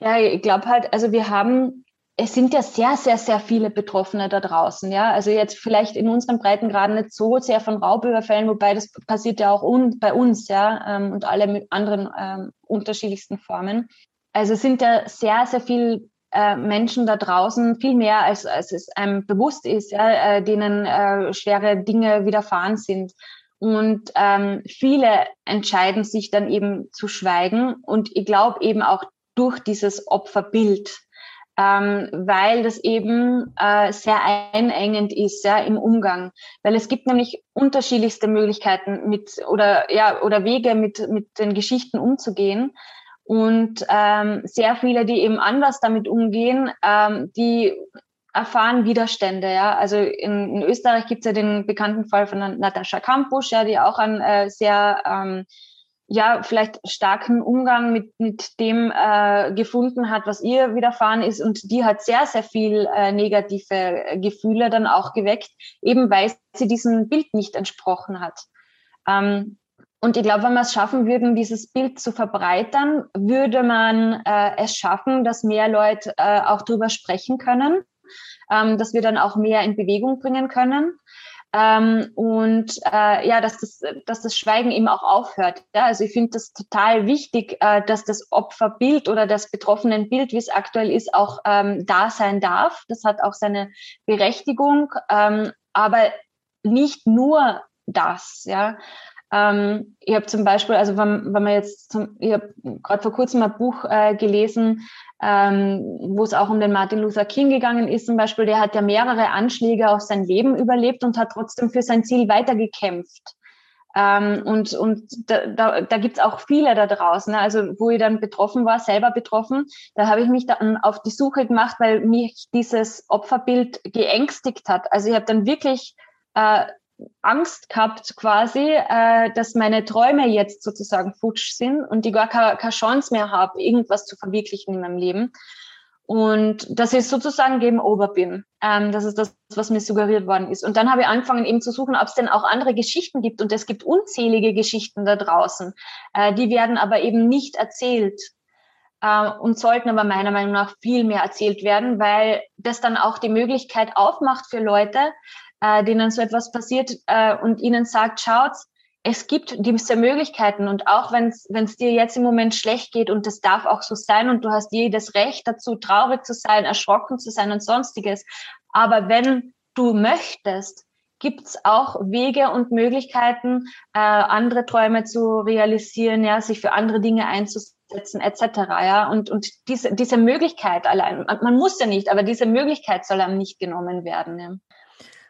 Ja, ich glaube halt, also wir haben, es sind ja sehr, sehr, sehr viele Betroffene da draußen, ja. Also jetzt vielleicht in unseren Breitengraden nicht so sehr von Raubüberfällen, wobei das passiert ja auch un, bei uns, ja, ähm, und alle mit anderen ähm, unterschiedlichsten Formen. Also es sind ja sehr, sehr viel äh, Menschen da draußen viel mehr, als, als es einem bewusst ist, ja, äh, denen äh, schwere Dinge widerfahren sind. Und ähm, viele entscheiden sich dann eben zu schweigen. Und ich glaube eben auch durch dieses Opferbild, ähm, weil das eben äh, sehr einengend ist ja, im Umgang. Weil es gibt nämlich unterschiedlichste Möglichkeiten mit oder ja oder Wege mit mit den Geschichten umzugehen. Und ähm, sehr viele, die eben anders damit umgehen, ähm, die erfahren Widerstände. Ja? Also in, in Österreich gibt es ja den bekannten Fall von Natascha Kampusch, ja, die auch einen äh, sehr ähm, ja, vielleicht starken Umgang mit, mit dem äh, gefunden hat, was ihr widerfahren ist. Und die hat sehr, sehr viel äh, negative Gefühle dann auch geweckt, eben weil sie diesem Bild nicht entsprochen hat. Ähm, und ich glaube, wenn wir es schaffen würden, dieses Bild zu verbreitern, würde man äh, es schaffen, dass mehr Leute äh, auch darüber sprechen können, ähm, dass wir dann auch mehr in Bewegung bringen können. Ähm, und äh, ja, dass das, dass das Schweigen eben auch aufhört. Ja? Also ich finde das total wichtig, äh, dass das Opferbild oder das betroffenen Bild, wie es aktuell ist, auch ähm, da sein darf. Das hat auch seine Berechtigung, ähm, aber nicht nur das, ja. Ähm, ich habe zum Beispiel, also wenn, wenn man jetzt, zum, ich habe gerade vor kurzem ein Buch äh, gelesen, ähm, wo es auch um den Martin Luther King gegangen ist zum Beispiel, der hat ja mehrere Anschläge auf sein Leben überlebt und hat trotzdem für sein Ziel weitergekämpft. Ähm, und und da, da, da gibt es auch viele da draußen, ne? also wo ich dann betroffen war, selber betroffen, da habe ich mich dann auf die Suche gemacht, weil mich dieses Opferbild geängstigt hat. Also ich habe dann wirklich äh, Angst gehabt quasi, äh, dass meine Träume jetzt sozusagen futsch sind und ich gar keine, Chance mehr habe, irgendwas zu verwirklichen in meinem Leben. Und dass ich sozusagen Game Over bin. Ähm, das ist das, was mir suggeriert worden ist. Und dann habe ich angefangen eben zu suchen, ob es denn auch andere Geschichten gibt. Und es gibt unzählige Geschichten da draußen. Äh, die werden aber eben nicht erzählt äh, und sollten aber meiner Meinung nach viel mehr erzählt werden, weil das dann auch die Möglichkeit aufmacht für Leute, äh, denen so etwas passiert äh, und ihnen sagt, schaut, es gibt diese Möglichkeiten und auch wenn es dir jetzt im Moment schlecht geht und das darf auch so sein und du hast jedes Recht dazu, traurig zu sein, erschrocken zu sein und sonstiges. Aber wenn du möchtest, gibt's auch Wege und Möglichkeiten, äh, andere Träume zu realisieren, ja, sich für andere Dinge einzusetzen, etc. Ja, und und diese diese Möglichkeit allein, man, man muss ja nicht, aber diese Möglichkeit soll einem nicht genommen werden. Ja.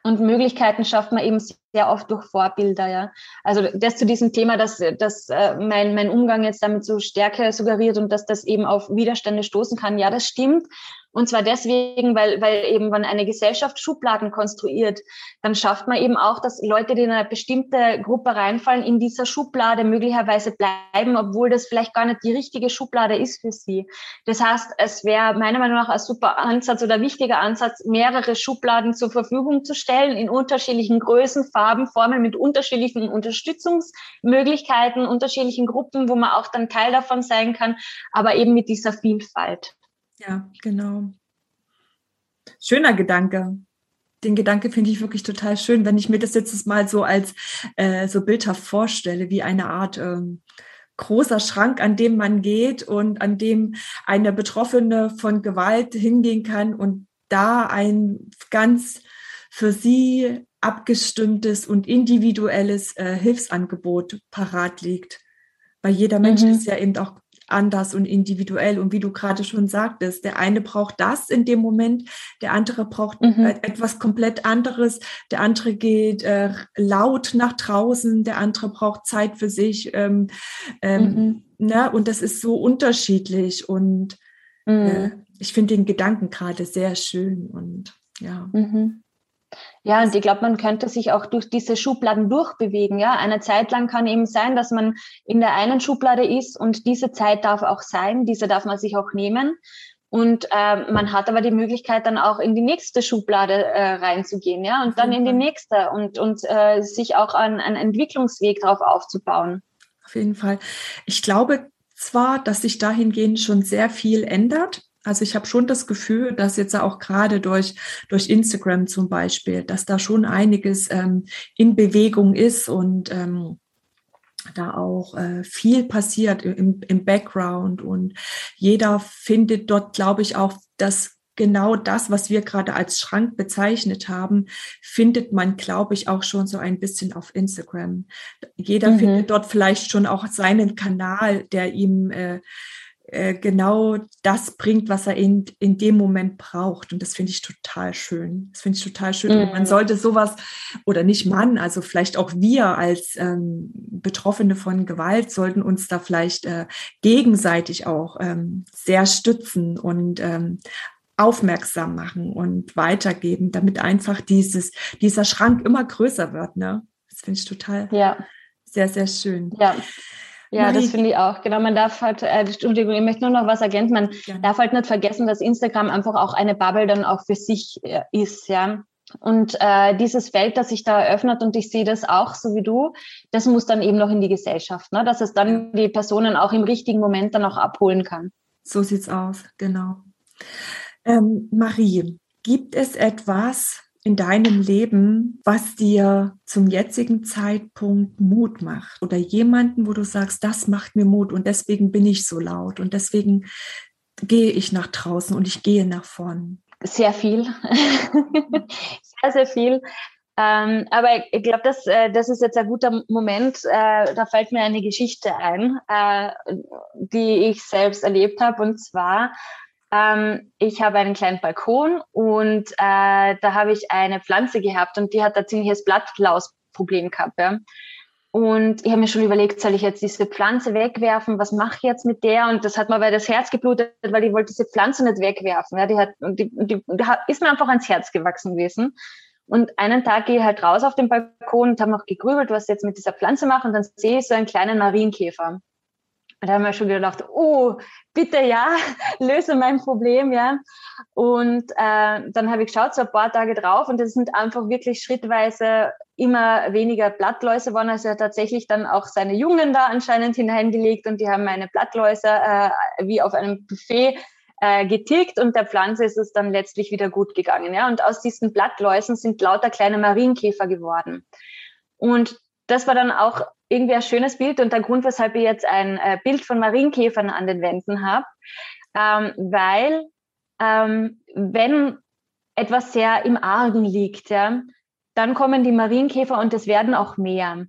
Und Möglichkeiten schafft man eben sehr oft durch Vorbilder, ja. Also das zu diesem Thema, dass, dass äh, mein, mein Umgang jetzt damit so Stärke suggeriert und dass das eben auf Widerstände stoßen kann, ja, das stimmt. Und zwar deswegen, weil, weil eben, wenn eine Gesellschaft Schubladen konstruiert, dann schafft man eben auch, dass Leute, die in eine bestimmte Gruppe reinfallen, in dieser Schublade möglicherweise bleiben, obwohl das vielleicht gar nicht die richtige Schublade ist für sie. Das heißt, es wäre meiner Meinung nach ein super Ansatz oder wichtiger Ansatz, mehrere Schubladen zur Verfügung zu stellen in unterschiedlichen Größen, Farben, Formen, mit unterschiedlichen Unterstützungsmöglichkeiten, unterschiedlichen Gruppen, wo man auch dann Teil davon sein kann, aber eben mit dieser Vielfalt. Ja, genau. Schöner Gedanke. Den Gedanke finde ich wirklich total schön, wenn ich mir das jetzt mal so als äh, so bildhaft vorstelle, wie eine Art ähm, großer Schrank, an dem man geht und an dem eine Betroffene von Gewalt hingehen kann und da ein ganz für sie abgestimmtes und individuelles äh, Hilfsangebot parat liegt. Weil jeder Mensch mhm. ist ja eben auch anders und individuell. Und wie du gerade schon sagtest, der eine braucht das in dem Moment, der andere braucht mhm. etwas komplett anderes, der andere geht äh, laut nach draußen, der andere braucht Zeit für sich. Ähm, ähm, mhm. ne? Und das ist so unterschiedlich. Und mhm. äh, ich finde den Gedanken gerade sehr schön und ja. Mhm. Ja, und ich glaube, man könnte sich auch durch diese Schubladen durchbewegen. Ja, eine Zeit lang kann eben sein, dass man in der einen Schublade ist und diese Zeit darf auch sein, diese darf man sich auch nehmen. Und äh, man hat aber die Möglichkeit, dann auch in die nächste Schublade äh, reinzugehen, ja, und dann in die nächste und, und äh, sich auch an einen Entwicklungsweg darauf aufzubauen. Auf jeden Fall. Ich glaube zwar, dass sich dahingehend schon sehr viel ändert. Also ich habe schon das Gefühl, dass jetzt auch gerade durch, durch Instagram zum Beispiel, dass da schon einiges ähm, in Bewegung ist und ähm, da auch äh, viel passiert im, im Background und jeder findet dort, glaube ich, auch das genau das, was wir gerade als Schrank bezeichnet haben, findet man, glaube ich, auch schon so ein bisschen auf Instagram. Jeder mhm. findet dort vielleicht schon auch seinen Kanal, der ihm äh, äh, genau das bringt, was er in, in dem Moment braucht. Und das finde ich total schön. Das finde ich total schön. Mhm. Und man mhm. sollte sowas, oder nicht man, also vielleicht auch wir als ähm, Betroffene von Gewalt sollten uns da vielleicht äh, gegenseitig auch ähm, sehr stützen und ähm, aufmerksam machen und weitergeben, damit einfach dieses, dieser Schrank immer größer wird. Ne? Das finde ich total ja. sehr, sehr schön. Ja. Ja, das finde ich auch. Genau, man darf halt, äh, Entschuldigung, ich möchte nur noch was ergänzen. Man ja. darf halt nicht vergessen, dass Instagram einfach auch eine Bubble dann auch für sich äh, ist, ja. Und äh, dieses Feld, das sich da eröffnet, und ich sehe das auch so wie du, das muss dann eben noch in die Gesellschaft, ne? dass es dann die Personen auch im richtigen Moment dann auch abholen kann. So sieht's aus, genau. Ähm, Marie, gibt es etwas, in deinem Leben, was dir zum jetzigen Zeitpunkt Mut macht oder jemanden, wo du sagst, das macht mir Mut und deswegen bin ich so laut und deswegen gehe ich nach draußen und ich gehe nach vorn? Sehr viel, sehr, sehr viel. Ähm, aber ich glaube, das, äh, das ist jetzt ein guter Moment. Äh, da fällt mir eine Geschichte ein, äh, die ich selbst erlebt habe. Und zwar ähm, ich habe einen kleinen Balkon und äh, da habe ich eine Pflanze gehabt und die hat ein ziemliches Blattlausproblem gehabt. Ja. Und ich habe mir schon überlegt, soll ich jetzt diese Pflanze wegwerfen? Was mache ich jetzt mit der? Und das hat mir bei das Herz geblutet, weil ich wollte diese Pflanze nicht wegwerfen. Ja, die, hat, die, die, die ist mir einfach ans Herz gewachsen gewesen. Und einen Tag gehe ich halt raus auf den Balkon und habe noch gegrübelt, was ich jetzt mit dieser Pflanze mache. Und dann sehe ich so einen kleinen Marienkäfer. Und da haben wir schon gedacht, oh, bitte ja, löse mein Problem, ja. Und äh, dann habe ich geschaut, so ein paar Tage drauf, und es sind einfach wirklich schrittweise immer weniger Blattläuse waren. Also er hat tatsächlich dann auch seine Jungen da anscheinend hineingelegt und die haben meine Blattläuse äh, wie auf einem Buffet äh, getilgt und der Pflanze ist es dann letztlich wieder gut gegangen. Ja? Und aus diesen Blattläusen sind lauter kleine Marienkäfer geworden. Und das war dann auch irgendwie ein schönes Bild und der Grund, weshalb ich jetzt ein äh, Bild von Marienkäfern an den Wänden habe, ähm, weil ähm, wenn etwas sehr im Argen liegt, ja, dann kommen die Marienkäfer und es werden auch mehr.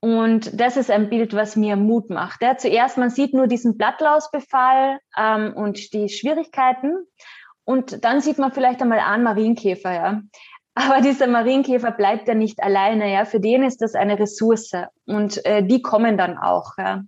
Und das ist ein Bild, was mir Mut macht. Ja, zuerst, man sieht nur diesen Blattlausbefall ähm, und die Schwierigkeiten. Und dann sieht man vielleicht einmal einen Marienkäfer. Ja. Aber dieser Marienkäfer bleibt ja nicht alleine. Ja. Für den ist das eine Ressource. Und äh, die kommen dann auch. Ja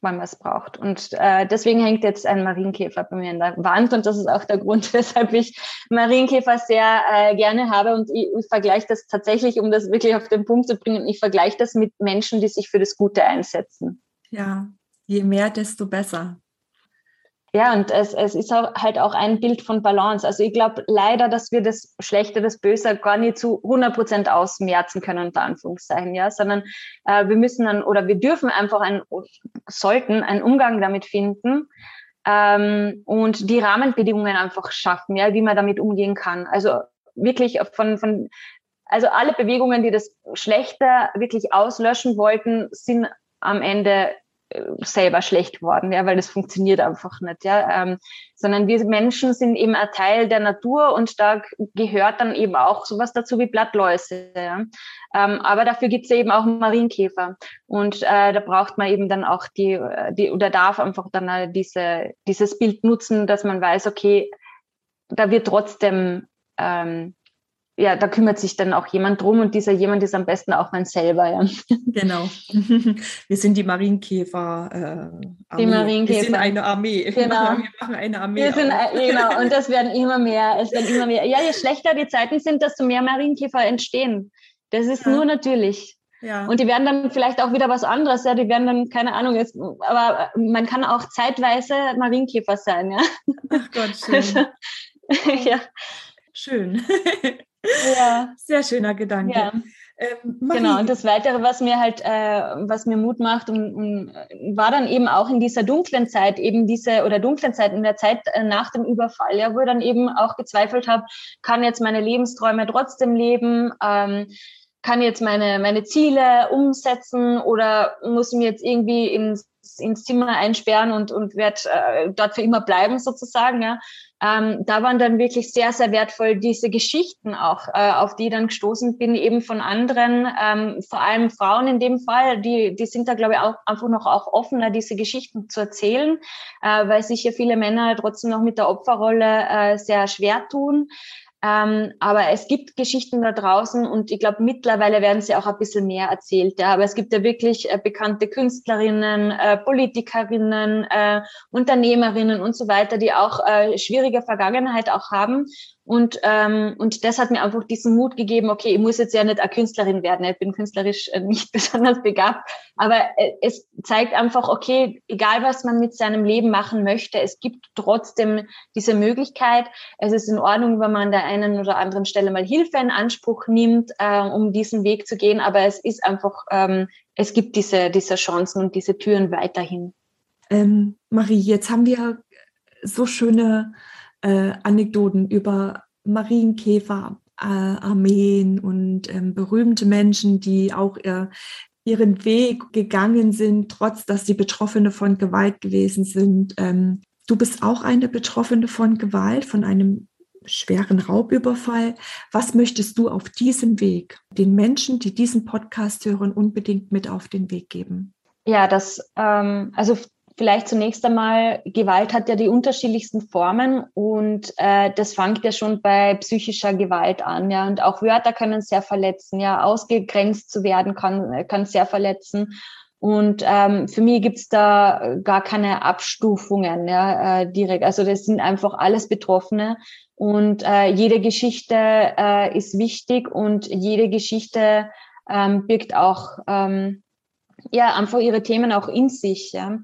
wann man es braucht. Und äh, deswegen hängt jetzt ein Marienkäfer bei mir in der Wand und das ist auch der Grund, weshalb ich Marienkäfer sehr äh, gerne habe und ich, ich vergleiche das tatsächlich, um das wirklich auf den Punkt zu bringen, ich vergleiche das mit Menschen, die sich für das Gute einsetzen. Ja, je mehr, desto besser. Ja, und es, es ist auch, halt auch ein Bild von Balance. Also ich glaube leider, dass wir das Schlechte, das Böse gar nicht zu 100 Prozent ausmerzen können, unter Anführungszeichen, ja, sondern äh, wir müssen dann oder wir dürfen einfach einen, sollten einen Umgang damit finden ähm, und die Rahmenbedingungen einfach schaffen, ja, wie man damit umgehen kann. Also wirklich von, von also alle Bewegungen, die das Schlechte wirklich auslöschen wollten, sind am Ende selber schlecht worden, ja, weil das funktioniert einfach nicht, ja, ähm, sondern wir Menschen sind eben ein Teil der Natur und da gehört dann eben auch sowas dazu wie Blattläuse, ja. Ähm, aber dafür gibt es eben auch Marienkäfer und äh, da braucht man eben dann auch die, die oder darf einfach dann äh, diese, dieses Bild nutzen, dass man weiß, okay, da wird trotzdem ähm, ja, da kümmert sich dann auch jemand drum und dieser jemand ist am besten auch man selber. Ja. Genau. Wir sind die Marienkäfer. Äh, die Marienkäfer. Wir sind eine Armee. Genau. Wir machen eine Armee. Wir sind, genau, und das werden immer mehr. Es werden immer mehr. Ja, je schlechter die Zeiten sind, desto mehr Marienkäfer entstehen. Das ist ja. nur natürlich. Ja. Und die werden dann vielleicht auch wieder was anderes, ja, die werden dann, keine Ahnung, jetzt, aber man kann auch zeitweise Marienkäfer sein, ja. Ach Gott, schön. ja. Schön. Ja. Sehr schöner Gedanke. Ja. Ähm, genau, und das Weitere, was mir halt, äh, was mir Mut macht, und, und, war dann eben auch in dieser dunklen Zeit, eben diese, oder dunklen Zeit, in der Zeit äh, nach dem Überfall, ja, wo ich dann eben auch gezweifelt habe, kann jetzt meine Lebensträume trotzdem leben, ähm, kann jetzt meine, meine Ziele umsetzen oder muss ich mir jetzt irgendwie ins, ins Zimmer einsperren und, und werde äh, dort für immer bleiben sozusagen, ja ähm, da waren dann wirklich sehr, sehr wertvoll diese Geschichten auch, äh, auf die dann gestoßen bin, eben von anderen, ähm, vor allem Frauen in dem Fall, die, die sind da, glaube ich, auch einfach noch auch offener, diese Geschichten zu erzählen, äh, weil sich ja viele Männer trotzdem noch mit der Opferrolle äh, sehr schwer tun. Ähm, aber es gibt Geschichten da draußen und ich glaube, mittlerweile werden sie auch ein bisschen mehr erzählt. Ja. Aber es gibt ja wirklich äh, bekannte Künstlerinnen, äh, Politikerinnen, äh, Unternehmerinnen und so weiter, die auch äh, schwierige Vergangenheit auch haben und, ähm, und das hat mir einfach diesen Mut gegeben, okay, ich muss jetzt ja nicht eine Künstlerin werden, ich bin künstlerisch äh, nicht besonders begabt, aber äh, es zeigt einfach, okay, egal was man mit seinem Leben machen möchte, es gibt trotzdem diese Möglichkeit. Es ist in Ordnung, wenn man an der einen oder anderen Stelle mal Hilfe in Anspruch nimmt, äh, um diesen Weg zu gehen, aber es ist einfach, ähm, es gibt diese, diese Chancen und diese Türen weiterhin. Ähm, Marie, jetzt haben wir so schöne äh, Anekdoten über Marienkäfer, äh, und ähm, berühmte Menschen, die auch äh, ihren Weg gegangen sind, trotz dass sie Betroffene von Gewalt gewesen sind. Ähm, du bist auch eine Betroffene von Gewalt, von einem schweren Raubüberfall. Was möchtest du auf diesem Weg den Menschen, die diesen Podcast hören, unbedingt mit auf den Weg geben? Ja, das, ähm, also Vielleicht zunächst einmal, Gewalt hat ja die unterschiedlichsten Formen und äh, das fängt ja schon bei psychischer Gewalt an, ja. Und auch Wörter können sehr verletzen, ja. Ausgegrenzt zu werden kann, kann sehr verletzen. Und ähm, für mich gibt's da gar keine Abstufungen ja, äh, direkt. Also das sind einfach alles Betroffene und äh, jede Geschichte äh, ist wichtig und jede Geschichte ähm, birgt auch ähm, ja einfach ihre Themen auch in sich. Ja.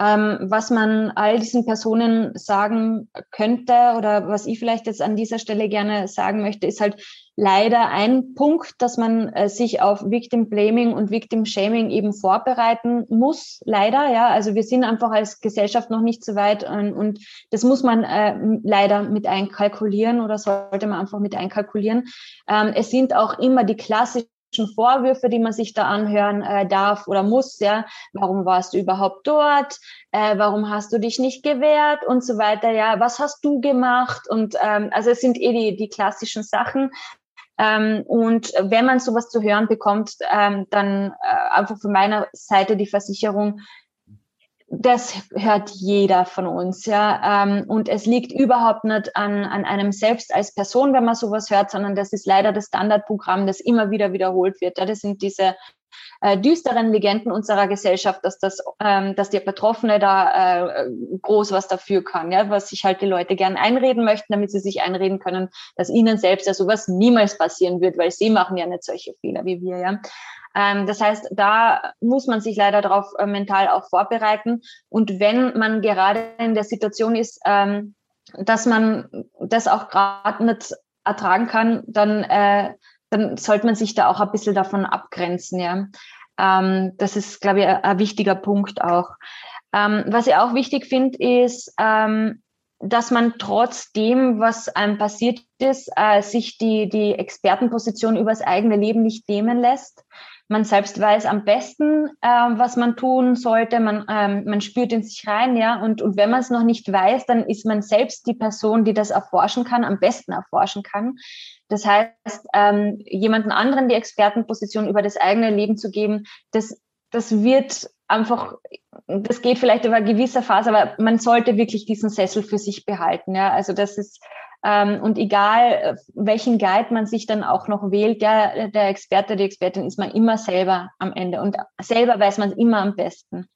Ähm, was man all diesen Personen sagen könnte oder was ich vielleicht jetzt an dieser Stelle gerne sagen möchte, ist halt leider ein Punkt, dass man äh, sich auf Victim Blaming und Victim Shaming eben vorbereiten muss. Leider, ja. Also wir sind einfach als Gesellschaft noch nicht so weit und, und das muss man äh, leider mit einkalkulieren oder sollte man einfach mit einkalkulieren. Ähm, es sind auch immer die klassischen Vorwürfe, die man sich da anhören äh, darf oder muss, ja, warum warst du überhaupt dort, äh, warum hast du dich nicht gewehrt und so weiter, ja, was hast du gemacht? Und ähm, also es sind eh die, die klassischen Sachen. Ähm, und wenn man sowas zu hören bekommt, ähm, dann äh, einfach von meiner Seite die Versicherung, das hört jeder von uns, ja. Ähm, und es liegt überhaupt nicht an, an einem selbst als Person, wenn man sowas hört, sondern das ist leider das Standardprogramm, das immer wieder wiederholt wird. Das sind diese äh, düsteren Legenden unserer Gesellschaft, dass das, ähm, dass der Betroffene da äh, groß was dafür kann, ja, was sich halt die Leute gern einreden möchten, damit sie sich einreden können, dass ihnen selbst ja sowas niemals passieren wird, weil sie machen ja nicht solche Fehler wie wir, ja. Ähm, das heißt, da muss man sich leider darauf äh, mental auch vorbereiten. Und wenn man gerade in der Situation ist, ähm, dass man das auch gerade nicht ertragen kann, dann, äh, dann sollte man sich da auch ein bisschen davon abgrenzen. Ja. Ähm, das ist, glaube ich, ein, wichtiger Punkt auch. Ähm, was ich auch wichtig finde, ist, ähm, dass man trotzdem, was einem passiert ist, äh, sich die, die Expertenposition übers eigene Leben nicht nehmen lässt. Man selbst weiß am besten, äh, was man tun sollte. Man, ähm, man spürt in sich rein, ja. Und, und wenn man es noch nicht weiß, dann ist man selbst die Person, die das erforschen kann, am besten erforschen kann. Das heißt, ähm, jemanden anderen die Expertenposition über das eigene Leben zu geben, das, das wird einfach, das geht vielleicht über eine gewisse Phase, aber man sollte wirklich diesen Sessel für sich behalten. Ja, also das ist ähm, und egal, welchen Guide man sich dann auch noch wählt, ja, der Experte, die Expertin ist man immer selber am Ende und selber weiß man es immer am besten.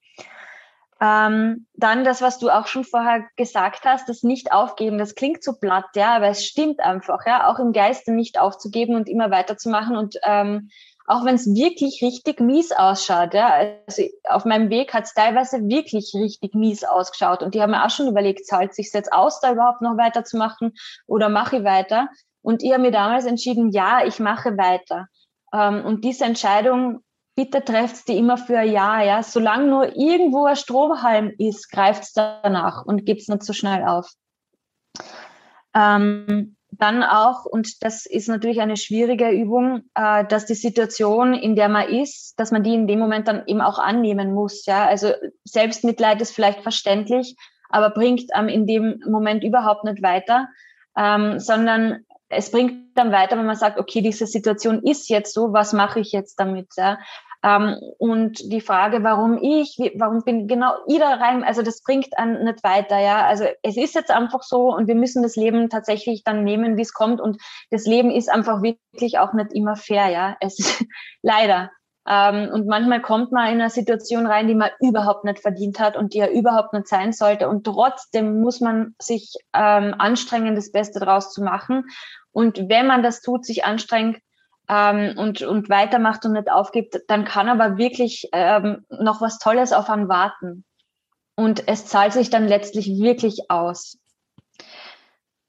Ähm, dann das, was du auch schon vorher gesagt hast, das Nicht-Aufgeben, das klingt so platt, ja, aber es stimmt einfach, ja, auch im Geiste nicht aufzugeben und immer weiterzumachen und ähm, auch wenn es wirklich richtig mies ausschaut, ja, also auf meinem Weg hat es teilweise wirklich richtig mies ausgeschaut und die haben mir auch schon überlegt, zahlt sich jetzt aus, da überhaupt noch weiterzumachen oder mache ich weiter? Und ich habe mir damals entschieden, ja, ich mache weiter. Ähm, und diese Entscheidung, bitte trefft die immer für ein Jahr, ja. Solange nur irgendwo ein Stromhalm ist, greift es danach und gibt es nicht so schnell auf. Ähm, dann auch, und das ist natürlich eine schwierige Übung, äh, dass die Situation, in der man ist, dass man die in dem Moment dann eben auch annehmen muss. Ja, also Selbstmitleid ist vielleicht verständlich, aber bringt ähm, in dem Moment überhaupt nicht weiter, ähm, sondern es bringt dann weiter, wenn man sagt, okay, diese Situation ist jetzt so, was mache ich jetzt damit? Ja? Ähm, und die Frage, warum ich, warum bin genau ich da rein, also das bringt einen nicht weiter, ja. Also es ist jetzt einfach so und wir müssen das Leben tatsächlich dann nehmen, wie es kommt. Und das Leben ist einfach wirklich auch nicht immer fair, ja. Es ist leider. Ähm, und manchmal kommt man in eine Situation rein, die man überhaupt nicht verdient hat und die ja überhaupt nicht sein sollte. Und trotzdem muss man sich ähm, anstrengen, das Beste draus zu machen. Und wenn man das tut, sich anstrengt, ähm, und, und weitermacht und nicht aufgibt, dann kann aber wirklich ähm, noch was Tolles auf einen warten. Und es zahlt sich dann letztlich wirklich aus.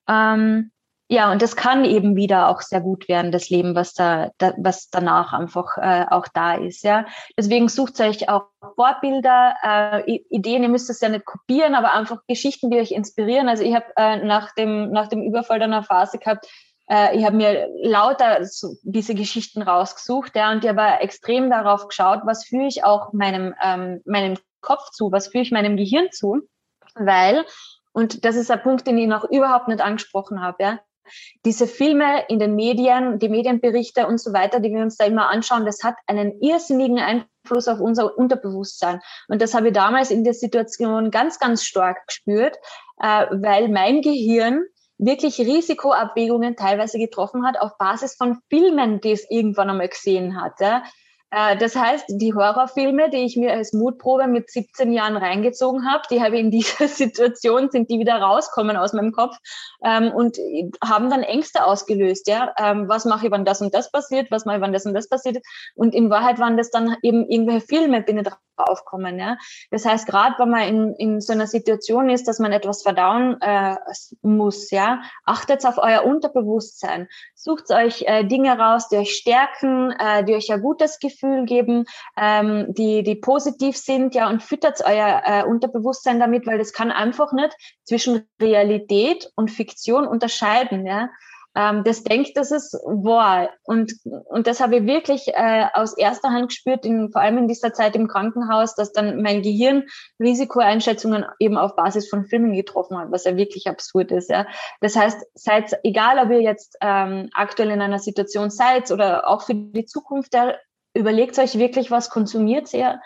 Ähm, ja, und das kann eben wieder auch sehr gut werden, das Leben, was da, da was danach einfach äh, auch da ist. Ja, deswegen sucht euch auch Vorbilder, äh, Ideen. Ihr müsst es ja nicht kopieren, aber einfach Geschichten, die euch inspirieren. Also ich habe äh, nach dem nach dem Überfall dann eine Phase gehabt, äh, ich habe mir lauter so diese Geschichten rausgesucht, ja, und ich habe extrem darauf geschaut, was führe ich auch meinem, ähm, meinem Kopf zu, was führe ich meinem Gehirn zu, weil, und das ist ein Punkt, den ich noch überhaupt nicht angesprochen habe, ja, diese Filme in den Medien, die Medienberichte und so weiter, die wir uns da immer anschauen, das hat einen irrsinnigen Einfluss auf unser Unterbewusstsein. Und das habe ich damals in der Situation ganz, ganz stark gespürt, äh, weil mein Gehirn wirklich Risikoabwägungen teilweise getroffen hat auf Basis von Filmen, die es irgendwann einmal gesehen hat. Ja. Äh, das heißt, die Horrorfilme, die ich mir als Mutprobe mit 17 Jahren reingezogen habe, die habe ich in dieser Situation, sind die wieder rauskommen aus meinem Kopf ähm, und haben dann Ängste ausgelöst. Ja, ähm, was mache ich, wenn das und das passiert? Was mache ich, wenn das und das passiert? Und in Wahrheit waren das dann eben irgendwelche Filme, bin ich aufkommen. Ja? Das heißt, gerade wenn man in, in so einer Situation ist, dass man etwas verdauen äh, muss, ja, achtet auf euer Unterbewusstsein. Sucht euch äh, Dinge raus, die euch stärken, äh, die euch ein gutes Gefühl geben, ähm, die, die positiv sind, ja, und füttert euer äh, Unterbewusstsein damit, weil das kann einfach nicht zwischen Realität und Fiktion unterscheiden. Ja? Ähm, das denkt, dass es war. Und, und das habe ich wirklich äh, aus erster Hand gespürt, in, vor allem in dieser Zeit im Krankenhaus, dass dann mein Gehirn Risikoeinschätzungen eben auf Basis von Filmen getroffen hat, was ja wirklich absurd ist. Ja. Das heißt, seid, egal ob ihr jetzt ähm, aktuell in einer Situation seid oder auch für die Zukunft, da überlegt euch wirklich, was konsumiert ihr,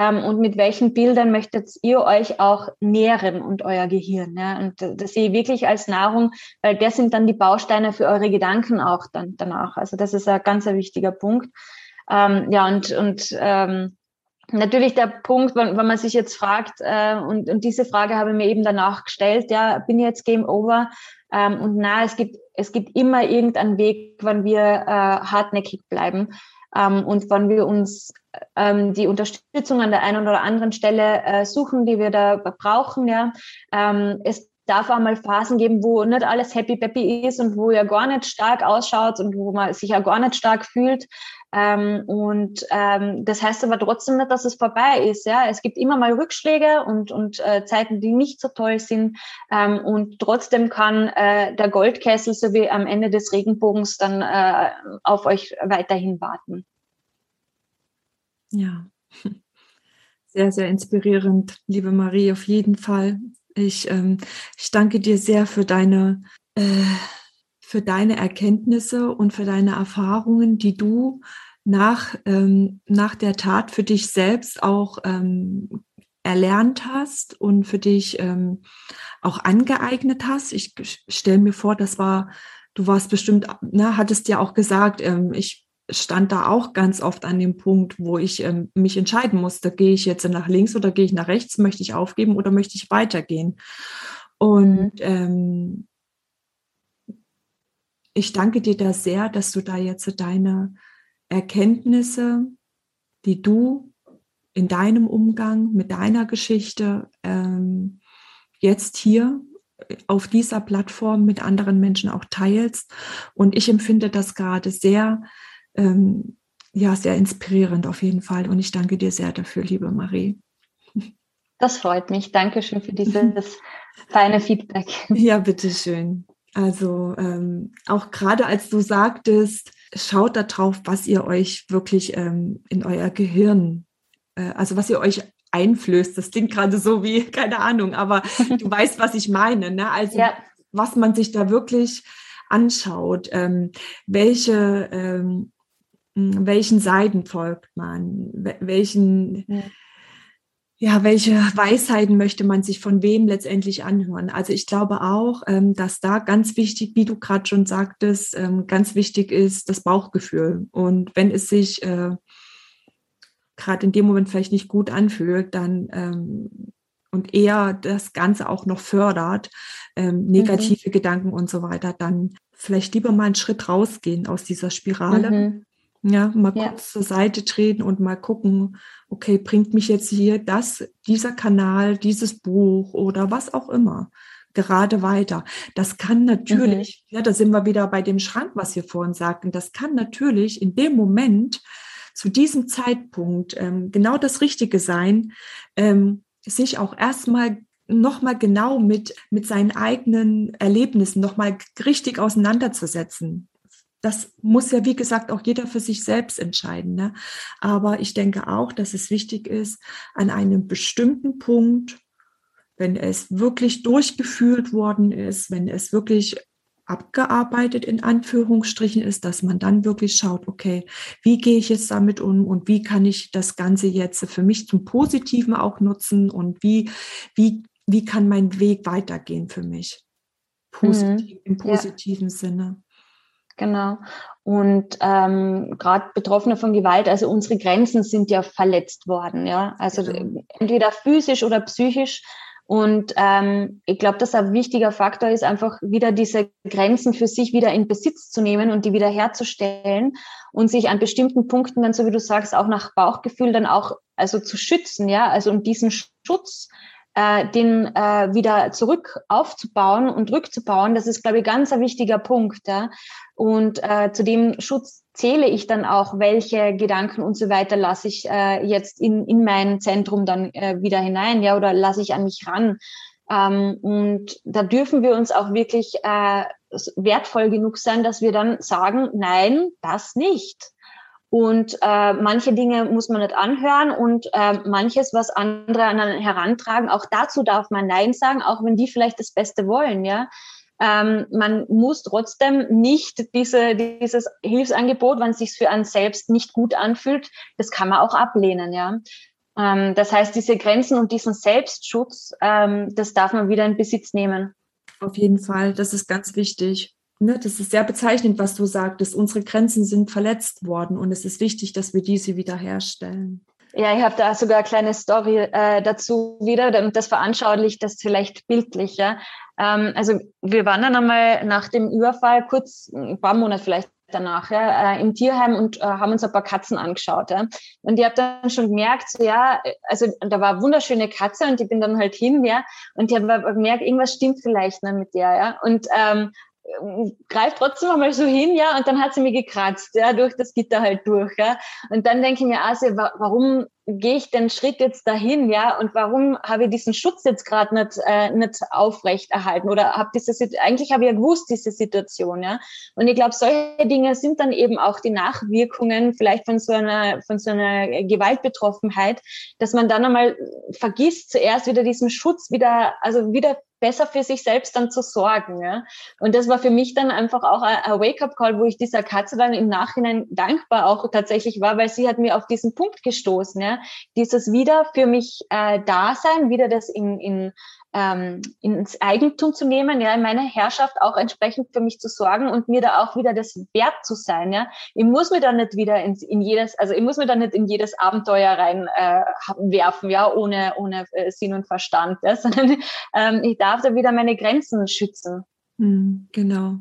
ähm, und mit welchen Bildern möchtet ihr euch auch nähren und euer Gehirn. Ja? Und das sehe ich wirklich als Nahrung, weil das sind dann die Bausteine für eure Gedanken auch dann danach. Also das ist ein ganz wichtiger Punkt. Ähm, ja, und, und ähm, natürlich der Punkt, wenn, wenn man sich jetzt fragt, äh, und, und diese Frage habe ich mir eben danach gestellt, ja, bin ich jetzt Game Over? Ähm, und na, es gibt, es gibt immer irgendeinen Weg, wann wir äh, hartnäckig bleiben. Ähm, und wenn wir uns ähm, die Unterstützung an der einen oder anderen Stelle äh, suchen, die wir da brauchen, ja, ähm, es darf auch mal Phasen geben, wo nicht alles happy peppy ist und wo ihr gar nicht stark ausschaut und wo man sich ja gar nicht stark fühlt. Ähm, und ähm, das heißt aber trotzdem nicht, dass es vorbei ist. Ja, es gibt immer mal Rückschläge und und äh, Zeiten, die nicht so toll sind. Ähm, und trotzdem kann äh, der Goldkessel sowie am Ende des Regenbogens dann äh, auf euch weiterhin warten. Ja, sehr, sehr inspirierend, liebe Marie, auf jeden Fall. Ich, ähm, ich danke dir sehr für deine, äh, für deine Erkenntnisse und für deine Erfahrungen, die du nach, ähm, nach der Tat für dich selbst auch ähm, erlernt hast und für dich ähm, auch angeeignet hast. Ich stelle mir vor, das war, du warst bestimmt, ne, hattest ja auch gesagt, ähm, ich stand da auch ganz oft an dem Punkt, wo ich ähm, mich entscheiden musste, gehe ich jetzt nach links oder gehe ich nach rechts, möchte ich aufgeben oder möchte ich weitergehen. Und mhm. ähm, ich danke dir da sehr, dass du da jetzt deine Erkenntnisse, die du in deinem Umgang mit deiner Geschichte ähm, jetzt hier auf dieser Plattform mit anderen Menschen auch teilst. Und ich empfinde das gerade sehr ähm, ja, sehr inspirierend auf jeden Fall. Und ich danke dir sehr dafür, liebe Marie. Das freut mich. Dankeschön für dieses feine Feedback. Ja, bitteschön. Also ähm, auch gerade als du sagtest, schaut da drauf, was ihr euch wirklich ähm, in euer Gehirn, äh, also was ihr euch einflößt. Das klingt gerade so wie, keine Ahnung, aber du weißt, was ich meine. Ne? Also ja. was man sich da wirklich anschaut, ähm, welche ähm, hm, welchen Seiten folgt man, welchen, ja. ja. welche Weisheiten möchte man sich von wem letztendlich anhören. Also ich glaube auch, ähm, dass da ganz wichtig, wie du gerade schon sagtest, ähm, ganz wichtig ist das Bauchgefühl. Und wenn es sich äh, gerade in dem Moment vielleicht nicht gut anfühlt, dann ähm, und eher das Ganze auch noch fördert, negative mhm. Gedanken und so weiter, dann vielleicht lieber mal einen Schritt rausgehen aus dieser Spirale mhm. Ja, mal ja. kurz zur Seite treten und mal gucken, okay, bringt mich jetzt hier das, dieser Kanal, dieses Buch oder was auch immer gerade weiter. Das kann natürlich, mhm. ja, da sind wir wieder bei dem Schrank, was wir vorhin sagten, das kann natürlich in dem Moment, zu diesem Zeitpunkt ähm, genau das Richtige sein, ähm, sich auch erstmal nochmal genau mit, mit seinen eigenen Erlebnissen nochmal richtig auseinanderzusetzen das muss ja, wie gesagt, auch jeder für sich selbst entscheiden. Ne? Aber ich denke auch, dass es wichtig ist, an einem bestimmten Punkt, wenn es wirklich durchgeführt worden ist, wenn es wirklich abgearbeitet in Anführungsstrichen ist, dass man dann wirklich schaut, okay, wie gehe ich jetzt damit um und wie kann ich das Ganze jetzt für mich zum Positiven auch nutzen und wie, wie, wie kann mein Weg weitergehen für mich? Positiv, mhm. Im positiven ja. Sinne. Genau. Und ähm, gerade Betroffene von Gewalt, also unsere Grenzen sind ja verletzt worden, ja. Also genau. entweder physisch oder psychisch. Und ähm, ich glaube, dass ein wichtiger Faktor ist, einfach wieder diese Grenzen für sich wieder in Besitz zu nehmen und die wieder herzustellen und sich an bestimmten Punkten dann, so wie du sagst, auch nach Bauchgefühl dann auch also zu schützen, ja, also um diesen Schutz äh, den äh, wieder zurück aufzubauen und rückzubauen, das ist, glaube ich, ganz ein wichtiger Punkt. Ja? Und äh, zu dem Schutz zähle ich dann auch, welche Gedanken und so weiter lasse ich äh, jetzt in, in mein Zentrum dann äh, wieder hinein, ja, oder lasse ich an mich ran. Ähm, und da dürfen wir uns auch wirklich äh, wertvoll genug sein, dass wir dann sagen, nein, das nicht. Und äh, manche Dinge muss man nicht anhören und äh, manches, was andere an einen herantragen, auch dazu darf man Nein sagen, auch wenn die vielleicht das Beste wollen, ja. Ähm, man muss trotzdem nicht diese, dieses Hilfsangebot, wenn es sich für einen selbst nicht gut anfühlt, das kann man auch ablehnen, ja. Ähm, das heißt, diese Grenzen und diesen Selbstschutz, ähm, das darf man wieder in Besitz nehmen. Auf jeden Fall, das ist ganz wichtig ne, das ist sehr bezeichnend, was du sagtest. Unsere Grenzen sind verletzt worden und es ist wichtig, dass wir diese wiederherstellen. Ja, ich habe da sogar eine kleine Story äh, dazu wieder und das veranschaulicht das vielleicht bildlich. Ähm, also wir waren dann einmal nach dem Überfall, kurz ein paar Monate vielleicht danach, ja, äh, im Tierheim und äh, haben uns ein paar Katzen angeschaut. Ja? Und ich habe dann schon gemerkt, so, ja, also da war eine wunderschöne Katze und ich bin dann halt hin, ja, und ich habe gemerkt, irgendwas stimmt vielleicht nicht mit der, ja. Und ähm, greift trotzdem einmal so hin, ja, und dann hat sie mir gekratzt, ja, durch das Gitter halt durch, ja. Und dann denke ich mir, also, warum gehe ich den Schritt jetzt dahin, ja, und warum habe ich diesen Schutz jetzt gerade nicht, äh, nicht aufrecht erhalten oder habe diese, eigentlich habe ich ja gewusst, diese Situation, ja. Und ich glaube, solche Dinge sind dann eben auch die Nachwirkungen vielleicht von so einer, von so einer Gewaltbetroffenheit, dass man dann einmal vergisst, zuerst wieder diesen Schutz wieder, also wieder besser für sich selbst dann zu sorgen. Ja? Und das war für mich dann einfach auch ein, Wake-up-Call, wo ich dieser Katze dann im Nachhinein dankbar auch tatsächlich war, weil sie hat mir auf diesen Punkt gestoßen. Ja? Dieses wieder für mich äh, da sein, wieder das in, in ähm, ins Eigentum zu nehmen, ja, in meiner Herrschaft auch entsprechend für mich zu sorgen und mir da auch wieder das wert zu sein, ja. Ich muss mir da nicht wieder in, in jedes, also ich muss mir da nicht in jedes Abenteuer rein äh, werfen, ja, ohne, ohne äh, Sinn und Verstand, ja, sondern ähm, ich darf da wieder meine Grenzen schützen. Hm, genau.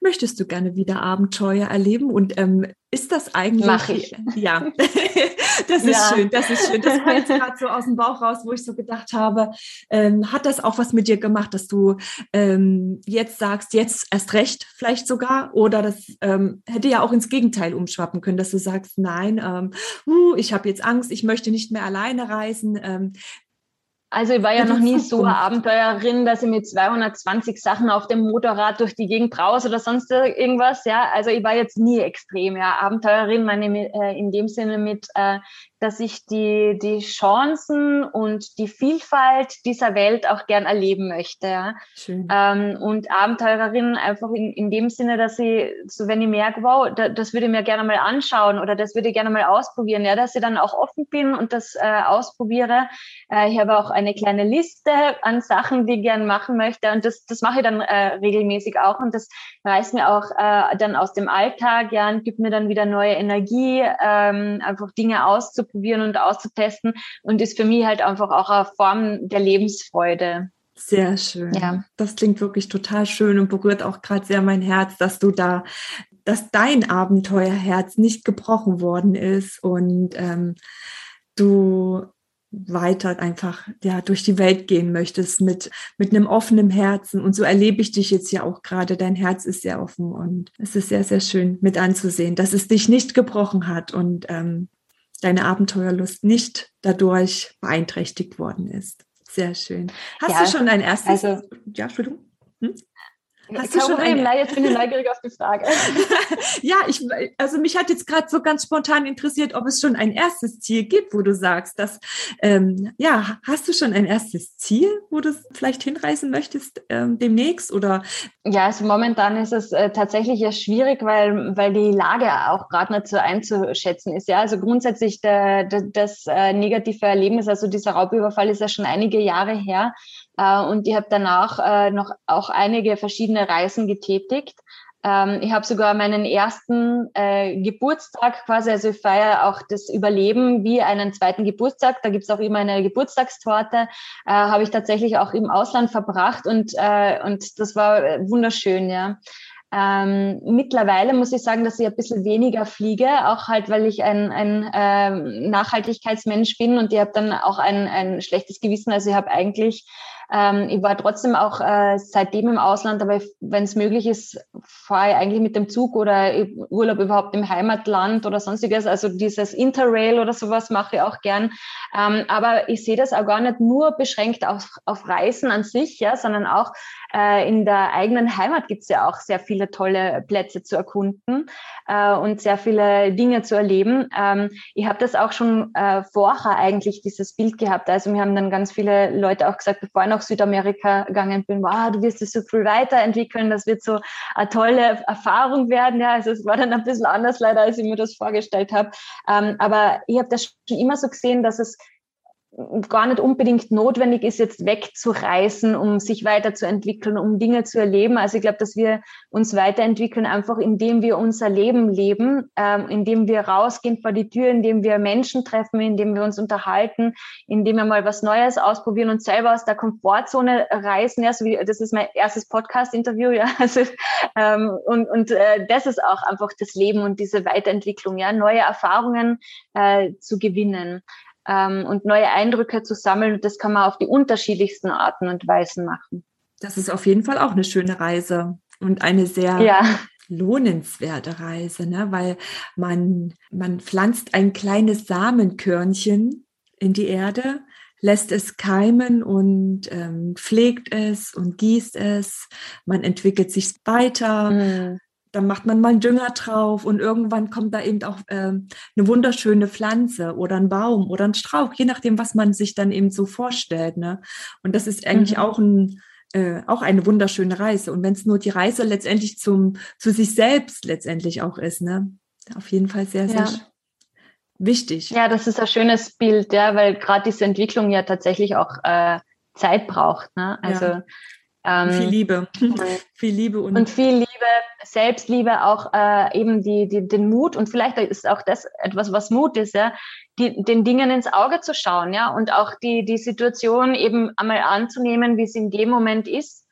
Möchtest du gerne wieder Abenteuer erleben? Und ähm, ist das eigentlich? Mach ich. Ja, das ist ja. schön. Das ist schön. Das kommt jetzt gerade so aus dem Bauch raus, wo ich so gedacht habe, ähm, hat das auch was mit dir gemacht, dass du ähm, jetzt sagst, jetzt erst recht, vielleicht sogar, oder das ähm, hätte ja auch ins Gegenteil umschwappen können, dass du sagst, nein, ähm, uh, ich habe jetzt Angst, ich möchte nicht mehr alleine reisen. Also ich war ja noch nie so eine Abenteuerin, dass ich mit 220 Sachen auf dem Motorrad durch die Gegend brause oder sonst irgendwas. Ja, also ich war jetzt nie extrem. Ja, Abenteuerin meine äh, in dem Sinne mit äh, dass ich die, die Chancen und die Vielfalt dieser Welt auch gern erleben möchte. Ja. Ähm, und Abenteurerin einfach in, in dem Sinne, dass ich, so wenn ich merke, wow, da, das würde ich mir gerne mal anschauen oder das würde ich gerne mal ausprobieren, ja, dass ich dann auch offen bin und das äh, ausprobiere. Äh, ich habe auch eine kleine Liste an Sachen, die ich gern machen möchte und das, das mache ich dann äh, regelmäßig auch und das reißt mir auch äh, dann aus dem Alltag, ja, und gibt mir dann wieder neue Energie, ähm, einfach Dinge auszuprobieren auszuprobieren und auszutesten und ist für mich halt einfach auch eine Form der Lebensfreude. Sehr schön. Ja. Das klingt wirklich total schön und berührt auch gerade sehr mein Herz, dass du da, dass dein Abenteuerherz nicht gebrochen worden ist und ähm, du weiter einfach ja durch die Welt gehen möchtest mit mit einem offenen Herzen und so erlebe ich dich jetzt ja auch gerade dein Herz ist sehr offen und es ist sehr sehr schön mit anzusehen dass es dich nicht gebrochen hat und ähm, deine Abenteuerlust nicht dadurch beeinträchtigt worden ist. Sehr schön. Hast ja, du schon ein erstes? Also, ja, Entschuldigung. Hm? Hast du schon Problem, ein... jetzt bin ich neugierig auf die Frage. ja, ich, also mich hat jetzt gerade so ganz spontan interessiert, ob es schon ein erstes Ziel gibt, wo du sagst, dass, ähm, ja, hast du schon ein erstes Ziel, wo du vielleicht hinreisen möchtest ähm, demnächst oder? Ja, also momentan ist es äh, tatsächlich ja schwierig, weil, weil die Lage auch gerade nicht so einzuschätzen ist. Ja, also grundsätzlich der, der, das äh, negative Erlebnis, also dieser Raubüberfall ist ja schon einige Jahre her. Äh, und ich habe danach äh, noch auch einige verschiedene Reisen getätigt. Ähm, ich habe sogar meinen ersten äh, Geburtstag quasi, also ich feiere auch das Überleben wie einen zweiten Geburtstag. Da gibt's auch immer eine Geburtstagstorte. Äh, habe ich tatsächlich auch im Ausland verbracht und, äh, und das war wunderschön, ja. Ähm, mittlerweile muss ich sagen, dass ich ein bisschen weniger fliege, auch halt, weil ich ein, ein ähm, Nachhaltigkeitsmensch bin und ich habe dann auch ein, ein schlechtes Gewissen. Also ich habe eigentlich ähm, ich war trotzdem auch äh, seitdem im Ausland, aber wenn es möglich ist, fahre ich eigentlich mit dem Zug oder Urlaub überhaupt im Heimatland oder sonstiges. Also dieses Interrail oder sowas mache ich auch gern. Ähm, aber ich sehe das auch gar nicht nur beschränkt auf, auf Reisen an sich, ja, sondern auch äh, in der eigenen Heimat gibt es ja auch sehr viele tolle Plätze zu erkunden äh, und sehr viele Dinge zu erleben. Ähm, ich habe das auch schon äh, vorher eigentlich dieses Bild gehabt. Also mir haben dann ganz viele Leute auch gesagt, bevor ich nach Südamerika gegangen bin, wow, du wirst es so viel weiterentwickeln, das wird so eine tolle Erfahrung werden. Ja, also es war dann ein bisschen anders leider, als ich mir das vorgestellt habe. Ähm, aber ich habe das schon immer so gesehen, dass es gar nicht unbedingt notwendig ist, jetzt wegzureisen, um sich weiterzuentwickeln, um Dinge zu erleben. Also ich glaube, dass wir uns weiterentwickeln, einfach indem wir unser Leben leben, ähm, indem wir rausgehen vor die Tür, indem wir Menschen treffen, indem wir uns unterhalten, indem wir mal was Neues ausprobieren und selber aus der Komfortzone reisen. Ja, so wie, das ist mein erstes Podcast-Interview, ja. Also, ähm, und und äh, das ist auch einfach das Leben und diese Weiterentwicklung, ja, neue Erfahrungen äh, zu gewinnen ähm, und neue Eindrücke zu sammeln. Und das kann man auf die unterschiedlichsten Arten und Weisen machen. Das ist auf jeden Fall auch eine schöne Reise und eine sehr ja. lohnenswerte Reise, ne? weil man, man pflanzt ein kleines Samenkörnchen in die Erde, lässt es keimen und ähm, pflegt es und gießt es. Man entwickelt sich weiter. Mhm dann macht man mal einen Dünger drauf und irgendwann kommt da eben auch äh, eine wunderschöne Pflanze oder ein Baum oder ein Strauch, je nachdem, was man sich dann eben so vorstellt. Ne? Und das ist eigentlich mhm. auch ein äh, auch eine wunderschöne Reise. Und wenn es nur die Reise letztendlich zum zu sich selbst letztendlich auch ist, ne? Auf jeden Fall sehr, sehr ja. wichtig. Ja, das ist ein schönes Bild, ja, weil gerade diese Entwicklung ja tatsächlich auch äh, Zeit braucht. Ne? Also ja. Ähm, viel Liebe. viel Liebe und, und viel Liebe, Selbstliebe, auch äh, eben die, die, den Mut und vielleicht ist auch das etwas, was Mut ist, ja, die, den Dingen ins Auge zu schauen, ja, und auch die, die Situation eben einmal anzunehmen, wie sie in dem Moment ist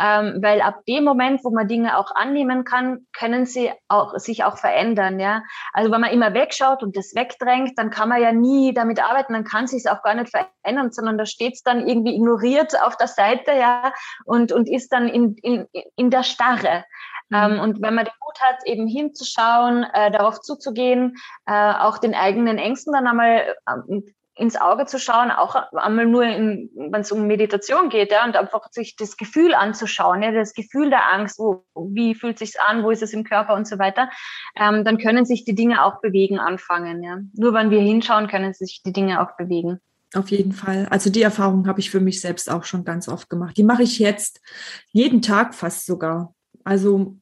ähm, weil ab dem Moment, wo man Dinge auch annehmen kann, können sie auch, sich auch verändern. Ja? Also wenn man immer wegschaut und das wegdrängt, dann kann man ja nie damit arbeiten, dann kann sich es auch gar nicht verändern, sondern da steht es dann irgendwie ignoriert auf der Seite ja, und, und ist dann in, in, in der Starre. Mhm. Ähm, und wenn man den Mut hat, eben hinzuschauen, äh, darauf zuzugehen, äh, auch den eigenen Ängsten dann einmal äh, ins Auge zu schauen, auch einmal nur, wenn es um Meditation geht, ja, und einfach sich das Gefühl anzuschauen, ja, das Gefühl der Angst, wo, wie fühlt sich's an, wo ist es im Körper und so weiter, ähm, dann können sich die Dinge auch bewegen anfangen, ja. Nur wenn wir hinschauen, können sich die Dinge auch bewegen. Auf jeden Fall. Also die Erfahrung habe ich für mich selbst auch schon ganz oft gemacht. Die mache ich jetzt jeden Tag fast sogar. Also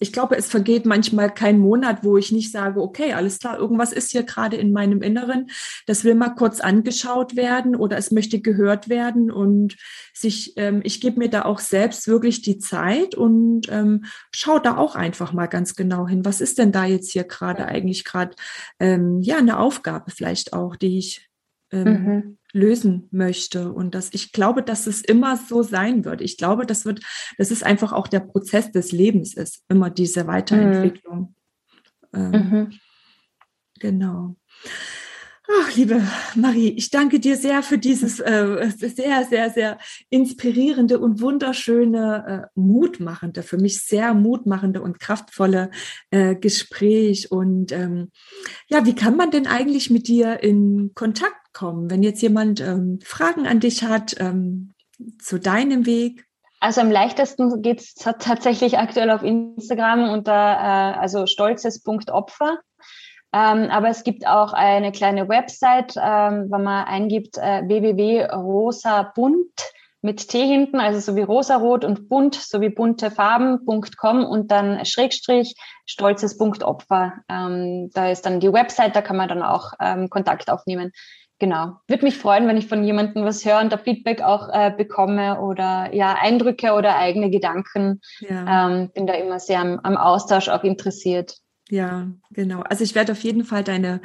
ich glaube, es vergeht manchmal kein Monat, wo ich nicht sage, okay, alles klar, irgendwas ist hier gerade in meinem Inneren, das will mal kurz angeschaut werden oder es möchte gehört werden und sich, ähm, ich gebe mir da auch selbst wirklich die Zeit und ähm, schaue da auch einfach mal ganz genau hin. Was ist denn da jetzt hier gerade eigentlich gerade, ähm, ja, eine Aufgabe vielleicht auch, die ich ähm, mhm lösen möchte. Und dass ich glaube, dass es immer so sein wird. Ich glaube, das wird, das ist einfach auch der Prozess des Lebens ist, immer diese Weiterentwicklung. Mhm. Ähm, mhm. Genau. Ach, liebe Marie, ich danke dir sehr für dieses äh, sehr, sehr, sehr inspirierende und wunderschöne, äh, mutmachende, für mich sehr mutmachende und kraftvolle äh, Gespräch. Und ähm, ja, wie kann man denn eigentlich mit dir in Kontakt kommen? Wenn jetzt jemand ähm, Fragen an dich hat ähm, zu deinem Weg? Also am leichtesten geht es tatsächlich aktuell auf Instagram unter äh, also stolzes.opfer. Ähm, aber es gibt auch eine kleine Website, ähm, wenn man eingibt äh, www.rosabunt mit T hinten, also so wie rosarot und bunt, so wie bunte Farben.com und dann Schrägstrich stolzes.opfer. Ähm, da ist dann die Website, da kann man dann auch ähm, Kontakt aufnehmen. genau. Würde mich freuen, wenn ich von jemandem was höre und da Feedback auch äh, bekomme oder ja, Eindrücke oder eigene Gedanken. Ja. Ähm, bin da immer sehr am, am Austausch auch interessiert. Ja, genau. Also ich werde auf jeden Fall deine,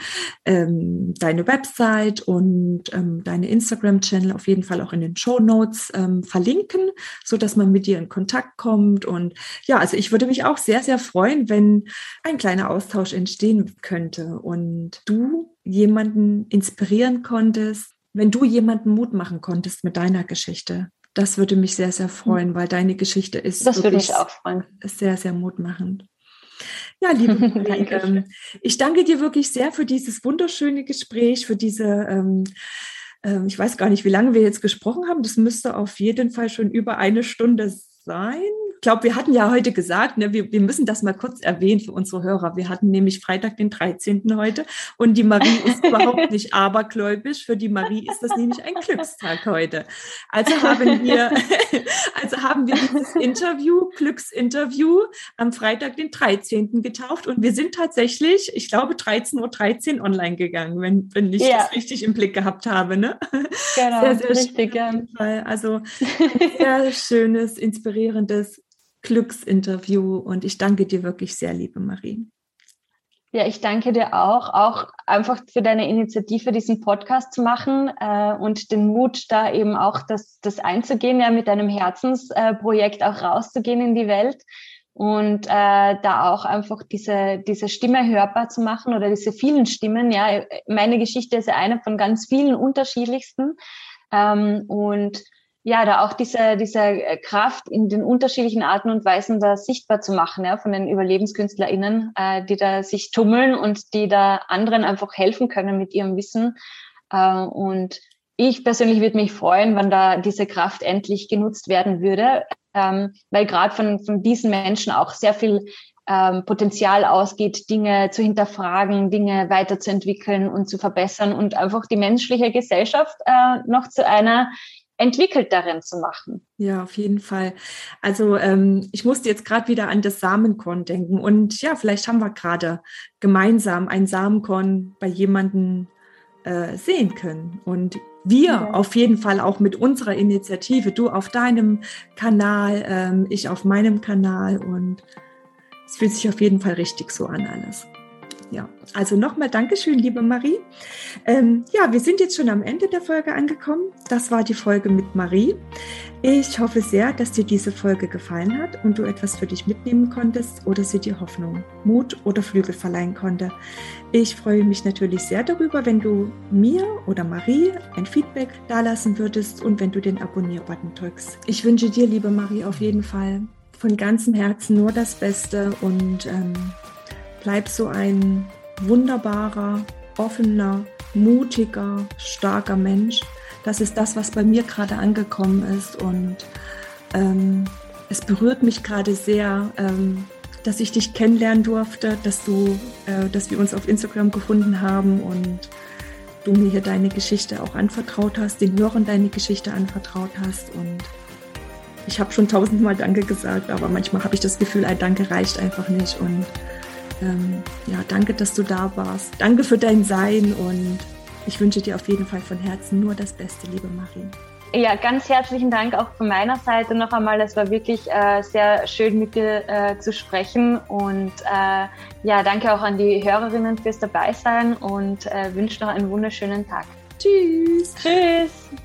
ähm, deine Website und ähm, deine Instagram-Channel auf jeden Fall auch in den Show Notes ähm, verlinken, so dass man mit dir in Kontakt kommt. Und ja, also ich würde mich auch sehr, sehr freuen, wenn ein kleiner Austausch entstehen könnte und du jemanden inspirieren konntest, wenn du jemanden Mut machen konntest mit deiner Geschichte. Das würde mich sehr, sehr freuen, weil deine Geschichte ist das würde mich auch freuen. sehr, sehr mutmachend. Ja, liebe ähm, ich danke dir wirklich sehr für dieses wunderschöne Gespräch, für diese, ähm, äh, ich weiß gar nicht, wie lange wir jetzt gesprochen haben. Das müsste auf jeden Fall schon über eine Stunde sein glaube, wir hatten ja heute gesagt, ne, wir, wir müssen das mal kurz erwähnen für unsere Hörer. Wir hatten nämlich Freitag, den 13. heute und die Marie ist überhaupt nicht abergläubisch. Für die Marie ist das nämlich ein Glückstag heute. Also haben wir, also haben wir dieses Interview, Glücksinterview am Freitag, den 13. getauft und wir sind tatsächlich, ich glaube, 13.13 Uhr online gegangen, wenn, wenn ich ja. das richtig im Blick gehabt habe. Ne? Genau, sehr, sehr richtig, ja. Also sehr schönes, inspirierendes Glücksinterview und ich danke dir wirklich sehr, liebe Marie. Ja, ich danke dir auch, auch einfach für deine Initiative, diesen Podcast zu machen äh, und den Mut, da eben auch das, das einzugehen, ja, mit deinem Herzensprojekt auch rauszugehen in die Welt und äh, da auch einfach diese, diese Stimme hörbar zu machen oder diese vielen Stimmen. Ja, meine Geschichte ist ja eine von ganz vielen unterschiedlichsten. Ähm, und ja, da auch diese, diese äh, Kraft in den unterschiedlichen Arten und Weisen da sichtbar zu machen, ja, von den UberlebenskünstlerInnen, äh, die da sich tummeln und die da anderen einfach helfen können mit ihrem Wissen. Äh, und ich persönlich würde mich freuen, wenn da diese Kraft endlich genutzt werden würde, ähm, weil gerade von, von diesen Menschen auch sehr viel ähm, Potenzial ausgeht, Dinge zu hinterfragen, Dinge weiterzuentwickeln und zu verbessern und einfach die menschliche Gesellschaft äh, noch zu einer entwickelt darin zu machen. Ja, auf jeden Fall. Also ähm, ich musste jetzt gerade wieder an das Samenkorn denken und ja, vielleicht haben wir gerade gemeinsam ein Samenkorn bei jemandem äh, sehen können und wir ja. auf jeden Fall auch mit unserer Initiative, du auf deinem Kanal, ähm, ich auf meinem Kanal und es fühlt sich auf jeden Fall richtig so an alles. Ja, also nochmal Dankeschön, liebe Marie. Ähm, ja, wir sind jetzt schon am Ende der Folge angekommen. Das war die Folge mit Marie. Ich hoffe sehr, dass dir diese Folge gefallen hat und du etwas für dich mitnehmen konntest oder sie dir Hoffnung, Mut oder Flügel verleihen konnte. Ich freue mich natürlich sehr darüber, wenn du mir oder Marie ein Feedback dalassen würdest und wenn du den Abonnier-Button drückst. Ich wünsche dir, liebe Marie, auf jeden Fall von ganzem Herzen nur das Beste und ähm, Bleib so ein wunderbarer, offener, mutiger, starker Mensch. Das ist das, was bei mir gerade angekommen ist. Und ähm, es berührt mich gerade sehr, ähm, dass ich dich kennenlernen durfte, dass du, äh, dass wir uns auf Instagram gefunden haben und du mir hier deine Geschichte auch anvertraut hast, den Hörern deine Geschichte anvertraut hast. Und ich habe schon tausendmal Danke gesagt, aber manchmal habe ich das Gefühl, ein Danke reicht einfach nicht. Und ähm, ja, danke, dass du da warst. Danke für dein Sein und ich wünsche dir auf jeden Fall von Herzen nur das Beste, liebe Marie. Ja, ganz herzlichen Dank auch von meiner Seite noch einmal. Es war wirklich äh, sehr schön mit dir äh, zu sprechen und äh, ja, danke auch an die Hörerinnen fürs Dabeisein und äh, wünsche noch einen wunderschönen Tag. Tschüss. Tschüss.